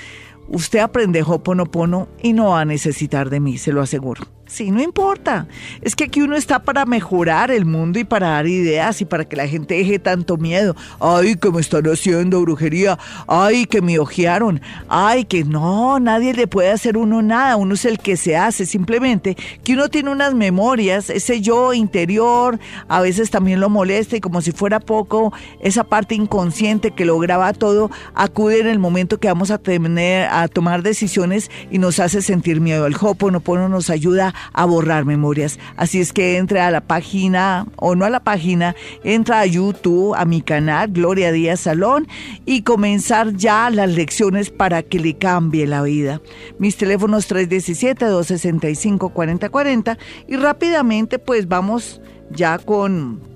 usted aprende Hoponopono y no va a necesitar de mí, se lo aseguro. Sí, no importa. Es que aquí uno está para mejorar el mundo y para dar ideas y para que la gente deje tanto miedo. Ay, que me están haciendo brujería. Ay, que me ojearon. Ay, que no, nadie le puede hacer uno nada. Uno es el que se hace. Simplemente que uno tiene unas memorias, ese yo interior, a veces también lo molesta y como si fuera poco, esa parte inconsciente que lo graba todo, acude en el momento que vamos a tener, a tomar decisiones y nos hace sentir miedo. El Hoponopono nos ayuda a borrar memorias. Así es que entre a la página, o no a la página, entra a YouTube, a mi canal, Gloria Díaz Salón, y comenzar ya las lecciones para que le cambie la vida. Mis teléfonos 317-265-4040 y rápidamente pues vamos ya con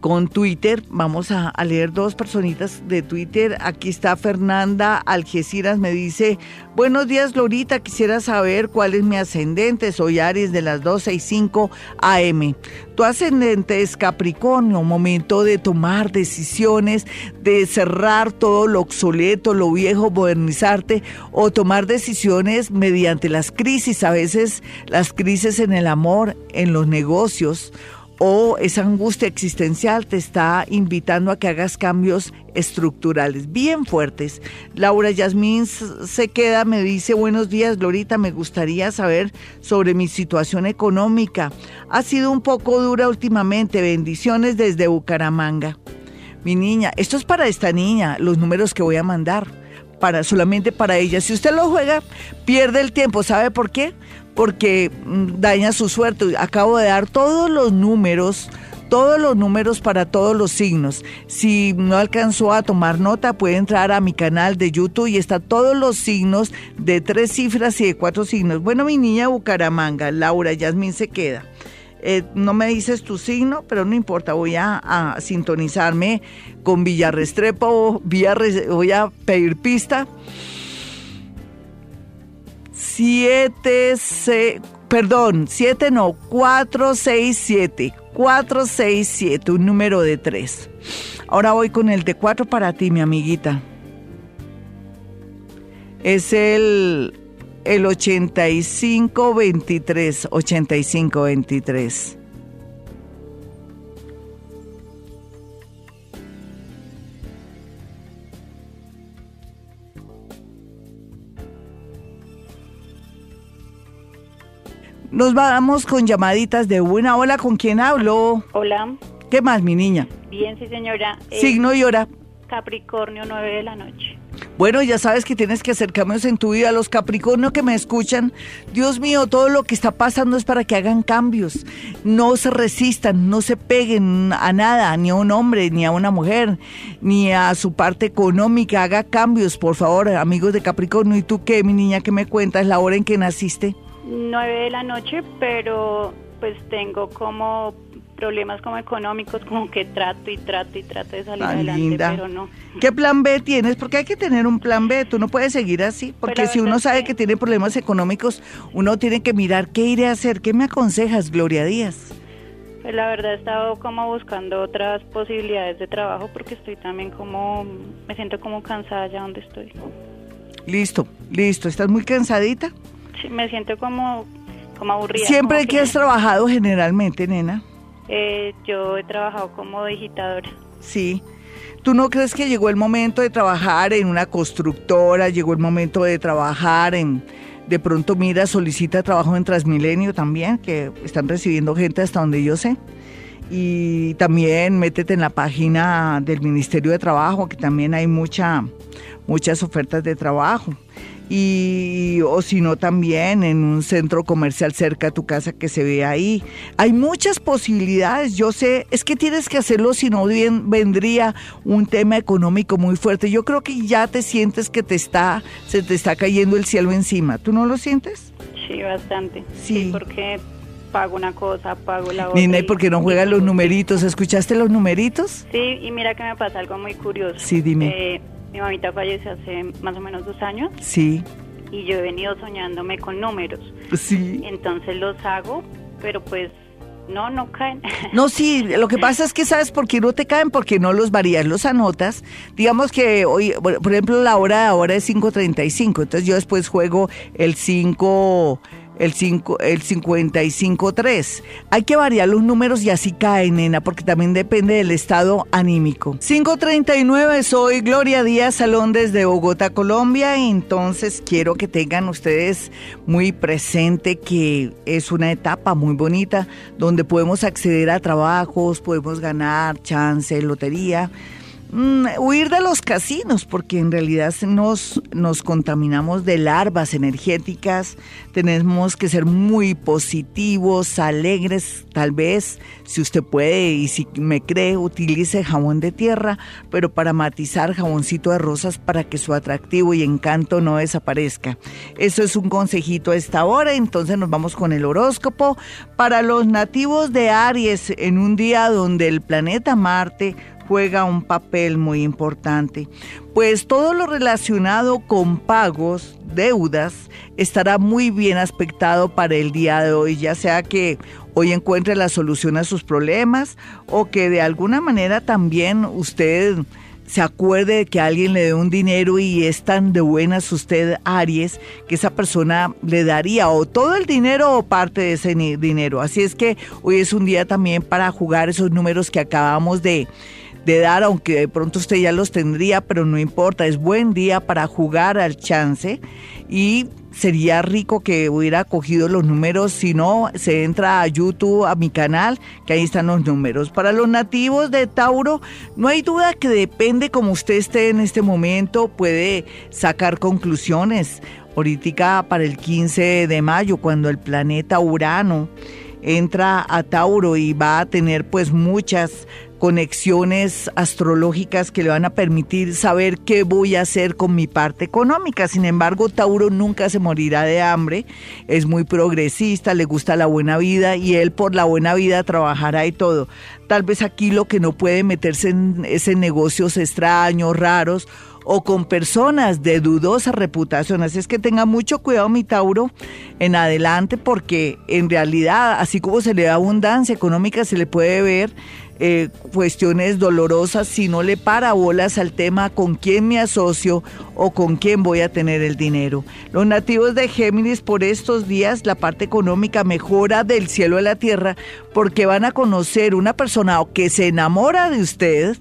con Twitter. Vamos a, leer dos personitas de Twitter. Aquí está Fernanda Algeciras, me dice, buenos días Lorita, quisiera saber cuál es mi ascendente. Soy Aries de las 12 y 5 AM. Tu ascendente es Capricornio, momento de tomar decisiones, de cerrar todo lo obsoleto, lo viejo, modernizarte o tomar decisiones mediante las crisis. A veces las crisis en el amor, en los negocios o esa angustia existencial te está invitando a que hagas cambios estructurales bien fuertes. Laura Yasmín se queda, me dice, buenos días, Lorita, me gustaría saber sobre mi situación económica. Ha sido un poco dura últimamente, bendiciones desde Bucaramanga. Mi niña, esto es para esta niña, los números que voy a mandar, para solamente para ella. Si usted lo juega, pierde el tiempo, ¿sabe por qué? Porque mm, daña su suerte. Acabo de dar todos los números, todos los números para todos los signos. Si no alcanzó a tomar nota, puede entrar a mi canal de YouTube y está todos los signos de tres cifras y de cuatro signos. Bueno, mi niña Bucaramanga, Laura Yasmín se queda. Eh, no me dices tu signo, pero no importa, voy a, sintonizarme con Villarrestrepo, voy a pedir pista 7, perdón, 7 no, 467, 467, un número de 3. Ahora voy con el de 4 para ti, mi amiguita. Es el, el 8523, 8523. Nos vamos con llamaditas de buena. Hola, ¿con quién hablo? Hola. ¿Qué más, mi niña? Bien, sí, señora. Eh, Signo y hora. Capricornio, 9 de la noche. Bueno, ya sabes que tienes que hacer cambios en tu vida. Los Capricornio que me escuchan, Dios mío, todo lo que está pasando es para que hagan cambios. No se resistan, no se peguen a nada, ni a un hombre, ni a una mujer, ni a su parte económica. Haga cambios, por favor, amigos de Capricornio. ¿Y tú qué, mi niña, qué me cuentas? ¿La hora en que naciste? 9 de la noche, pero pues tengo como problemas como económicos, como que trato y trato y trato de salir adelante, pero no. ¿Qué plan B tienes? Porque hay que tener un plan B, tú no puedes seguir así, porque si uno sabe que... tiene problemas económicos, uno tiene que mirar qué iré a hacer. ¿Qué me aconsejas, Gloria Díaz? Pues la verdad he estado como buscando otras posibilidades de trabajo porque estoy también como, me siento como cansada ya donde estoy. Listo, listo. ¿Estás muy cansadita? Me siento como, como aburrida. ¿Siempre que, has trabajado generalmente, nena? Eh, yo he trabajado como digitadora. Sí. ¿Tú no crees que llegó el momento de trabajar en una constructora? Llegó el momento de trabajar en... De pronto, mira, solicita trabajo en Transmilenio también, que están recibiendo gente hasta donde yo sé. Y también métete en la página del Ministerio de Trabajo, que también hay mucha, muchas ofertas de trabajo y o si no también en un centro comercial cerca de tu casa que se ve ahí. Hay muchas posibilidades, yo sé, es que tienes que hacerlo si no bien vendría un tema económico muy fuerte. Yo creo que ya te sientes que te está se te está cayendo el cielo encima. ¿Tú no lo sientes? Sí, bastante. Sí, porque pago una cosa, pago la otra. Nina, ¿y por qué no juegan los numeritos? ¿Escuchaste los numeritos? Sí, y mira que me pasa algo muy curioso. Sí, dime. Eh, mi mamita falleció hace más o menos dos años. Sí. Y yo he venido soñándome con números. Sí. Entonces los hago, pero pues No, no caen. No, sí, lo que pasa es que sabes por qué no te caen, porque no los varías, los anotas. Digamos que hoy, por ejemplo, la hora ahora es 5.35, entonces yo después juego el 5 el, 5, el 55.3. Hay que variar los números y así cae, nena, porque también depende del estado anímico. 5.39, soy Gloria Díaz Salón desde Bogotá, Colombia. Entonces quiero que tengan ustedes muy presente que es una etapa muy bonita donde podemos acceder a trabajos, podemos ganar chance, lotería Mm, huir de los casinos, porque en realidad nos, nos contaminamos de larvas energéticas, tenemos que ser muy positivos, alegres, tal vez, si usted puede y si me cree, utilice jabón de tierra, pero para matizar jaboncito de rosas para que su atractivo y encanto no desaparezca. Eso es un consejito a esta hora, entonces nos vamos con el horóscopo. Para los nativos de Aries, en un día donde el planeta Marte juega un papel muy importante, pues todo lo relacionado con pagos, deudas, estará muy bien aspectado para el día de hoy, ya sea que hoy encuentre la solución a sus problemas o que de alguna manera también usted se acuerde de que alguien le dé un dinero y es tan de buenas usted, Aries, que esa persona le daría o todo el dinero o parte de ese dinero. Así es que hoy es un día también para jugar esos números que acabamos de de dar, aunque de pronto usted ya los tendría, pero no importa, es buen día para jugar al chance y sería rico que hubiera cogido los números, si no, se entra a YouTube, a mi canal, que ahí están los números. Para los nativos de Tauro, no hay duda que depende como usted esté en este momento, puede sacar conclusiones. Ahorita para el 15 de mayo, cuando el planeta Urano entra a Tauro y va a tener pues muchas conexiones astrológicas que le van a permitir saber qué voy a hacer con mi parte económica. Sin embargo, Tauro nunca se morirá de hambre, es muy progresista, le gusta la buena vida y él por la buena vida trabajará y todo. Tal vez aquí lo que no puede meterse en, ese negocios extraños, raros o con personas de dudosa reputación. Así es que tenga mucho cuidado mi Tauro en adelante porque en realidad, así como se le da abundancia económica, se le puede ver eh, cuestiones dolorosas si no le para bolas al tema con quién me asocio o con quién voy a tener el dinero. Los nativos de Géminis por estos días la parte económica mejora del cielo a la tierra porque van a conocer una persona que se enamora de usted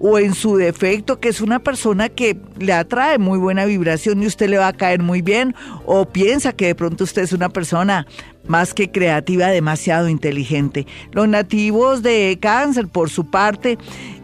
o en su defecto, que es una persona que le atrae muy buena vibración y usted le va a caer muy bien, o piensa que de pronto usted es una persona más que creativa, demasiado inteligente. Los nativos de cáncer, por su parte,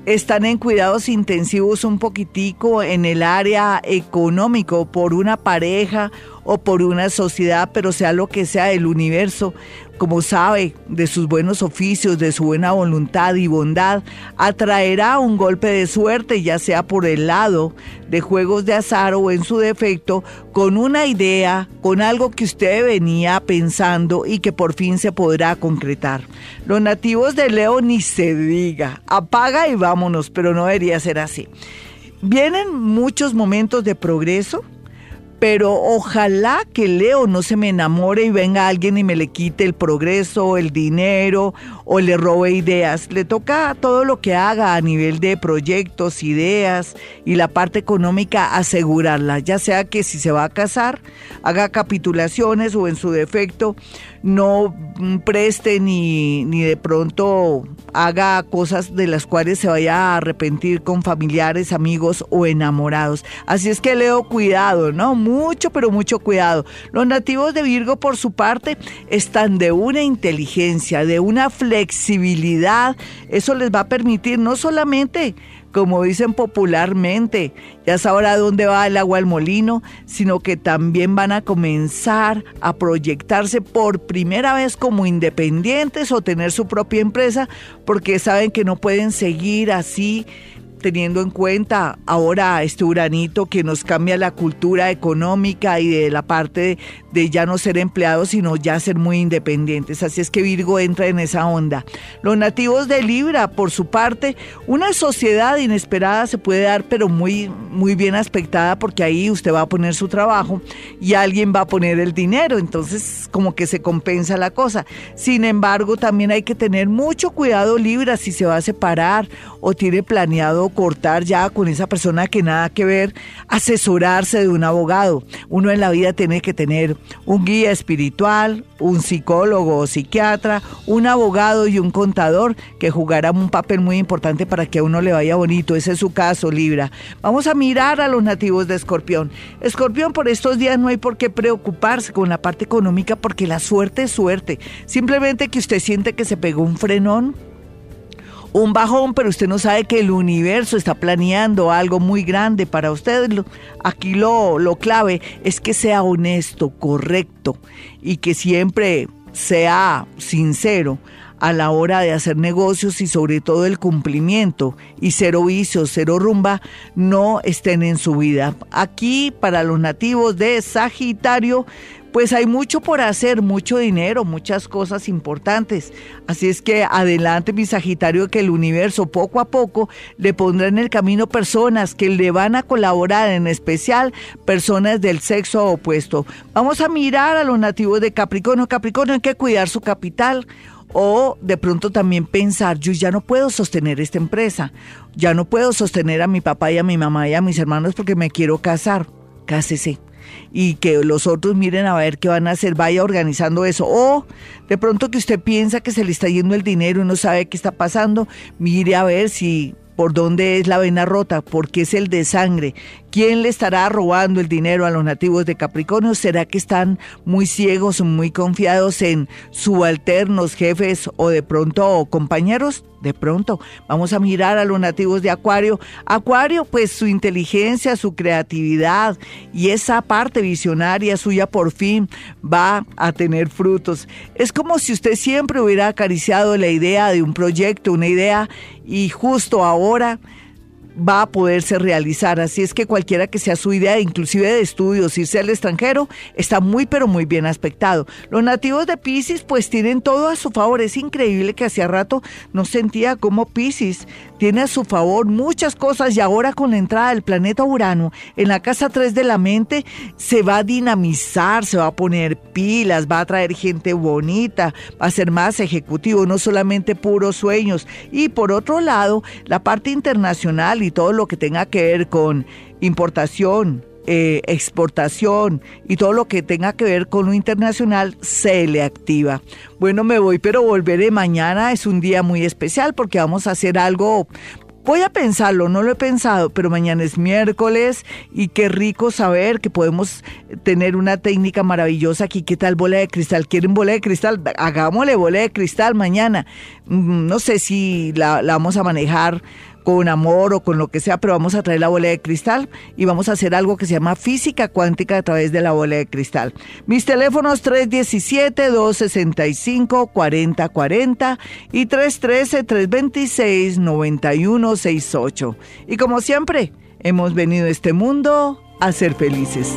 están en cuidados intensivos un poquitico en el área económico por una pareja o por una sociedad, pero sea lo que sea el universo, como sabe de sus buenos oficios, de su buena voluntad y bondad, atraerá un golpe de suerte, ya sea por el lado de juegos de azar o en su defecto, con una idea, con algo que usted venía pensando y que por fin se podrá concretar. Los nativos de Leo ni se diga, apaga y vámonos, pero no debería ser así. Vienen muchos momentos de progreso, pero ojalá que Leo no se me enamore y venga alguien y me le quite el progreso, el dinero o le robe ideas. Le toca todo lo que haga a nivel de proyectos, ideas y la parte económica asegurarla, ya sea que si se va a casar, haga capitulaciones o en su defecto no preste ni, ni de pronto haga cosas de las cuales se vaya a arrepentir con familiares, amigos o enamorados. Así es que Leo, cuidado, ¿no? Mucho, pero mucho cuidado. Los nativos de Virgo, por su parte, están de una inteligencia, de una flexibilidad. Eso les va a permitir no solamente como dicen popularmente, ya sabrá dónde va el agua al molino, sino que también van a comenzar a proyectarse por primera vez como independientes o tener su propia empresa, porque saben que no pueden seguir así teniendo en cuenta ahora este uranito que nos cambia la cultura económica y de la parte de, ya no ser empleados, sino ya ser muy independientes. Así es que Virgo entra en esa onda. Los nativos de Libra, por su parte, una sociedad inesperada se puede dar, pero muy, muy bien aspectada, porque ahí usted va a poner su trabajo y alguien va a poner el dinero. Entonces, como que se compensa la cosa. Sin embargo, también hay que tener mucho cuidado, Libra, si se va a separar o tiene planeado cortar ya con esa persona que nada que ver, asesorarse de un abogado. Uno en la vida tiene que tener un guía espiritual, un psicólogo o psiquiatra, un abogado y un contador que jugarán un papel muy importante para que a uno le vaya bonito. Ese es su caso, Libra. Vamos a mirar a los nativos de Escorpión. Escorpión, por estos días no hay por qué preocuparse con la parte económica porque la suerte es suerte. Simplemente que usted siente que se pegó un frenón un bajón, pero usted no sabe que el universo está planeando algo muy grande para usted. Aquí lo, lo clave es que sea honesto, correcto y que siempre sea sincero a la hora de hacer negocios y sobre todo el cumplimiento y cero vicios, cero rumba, no estén en su vida. Aquí para los nativos de Sagitario pues hay mucho por hacer, mucho dinero, muchas cosas importantes. Así es que adelante mi Sagitario, que el universo poco a poco le pondrá en el camino personas que le van a colaborar, en especial personas del sexo opuesto. Vamos a mirar a los nativos de Capricornio. Capricornio hay que cuidar su capital o de pronto también pensar, yo ya no puedo sostener esta empresa, ya no puedo sostener a mi papá y a mi mamá y a mis hermanos porque me quiero casar. Cásese y que los otros miren a ver qué van a hacer, vaya organizando eso. O de pronto que usted piensa que se le está yendo el dinero y no sabe qué está pasando, mire a ver si por dónde es la vena rota, porque es el de sangre. ¿Quién le estará robando el dinero a los nativos de Capricornio? ¿Será que están muy ciegos, muy confiados en subalternos, jefes o de pronto compañeros? De pronto, vamos a mirar a los nativos de Acuario. Acuario, pues su inteligencia, su creatividad y esa parte visionaria suya por fin va a tener frutos. Es como si usted siempre hubiera acariciado la idea de un proyecto, una idea, y justo ahora va a poderse realizar. Así es que cualquiera que sea su idea, inclusive de estudios, irse al extranjero, está muy pero muy bien aspectado. Los nativos de Pisces pues tienen todo a su favor. Es increíble que hacía rato no sentía como Pisces tiene a su favor muchas cosas y ahora con la entrada del planeta Urano en la casa 3 de la mente se va a dinamizar, se va a poner pilas, va a traer gente bonita, va a ser más ejecutivo, no solamente puros sueños. Y por otro lado, la parte internacional todo lo que tenga que ver con importación, eh, exportación y todo lo que tenga que ver con lo internacional se le activa. Bueno, me voy, pero volveré mañana. Es un día muy especial porque vamos a hacer algo Voy a pensarlo, no lo he pensado, pero mañana es miércoles y qué rico saber que podemos tener una técnica maravillosa aquí. ¿Qué tal bola de cristal? ¿Quieren bola de cristal? Hagámosle bola de cristal mañana. Mm, no sé si la vamos a manejar con amor o con lo que sea, pero vamos a traer la bola de cristal y vamos a hacer algo que se llama física cuántica a través de la bola de cristal. Mis teléfonos 317-265-4040 y 313-326-9168. Y como siempre, hemos venido a este mundo a ser felices.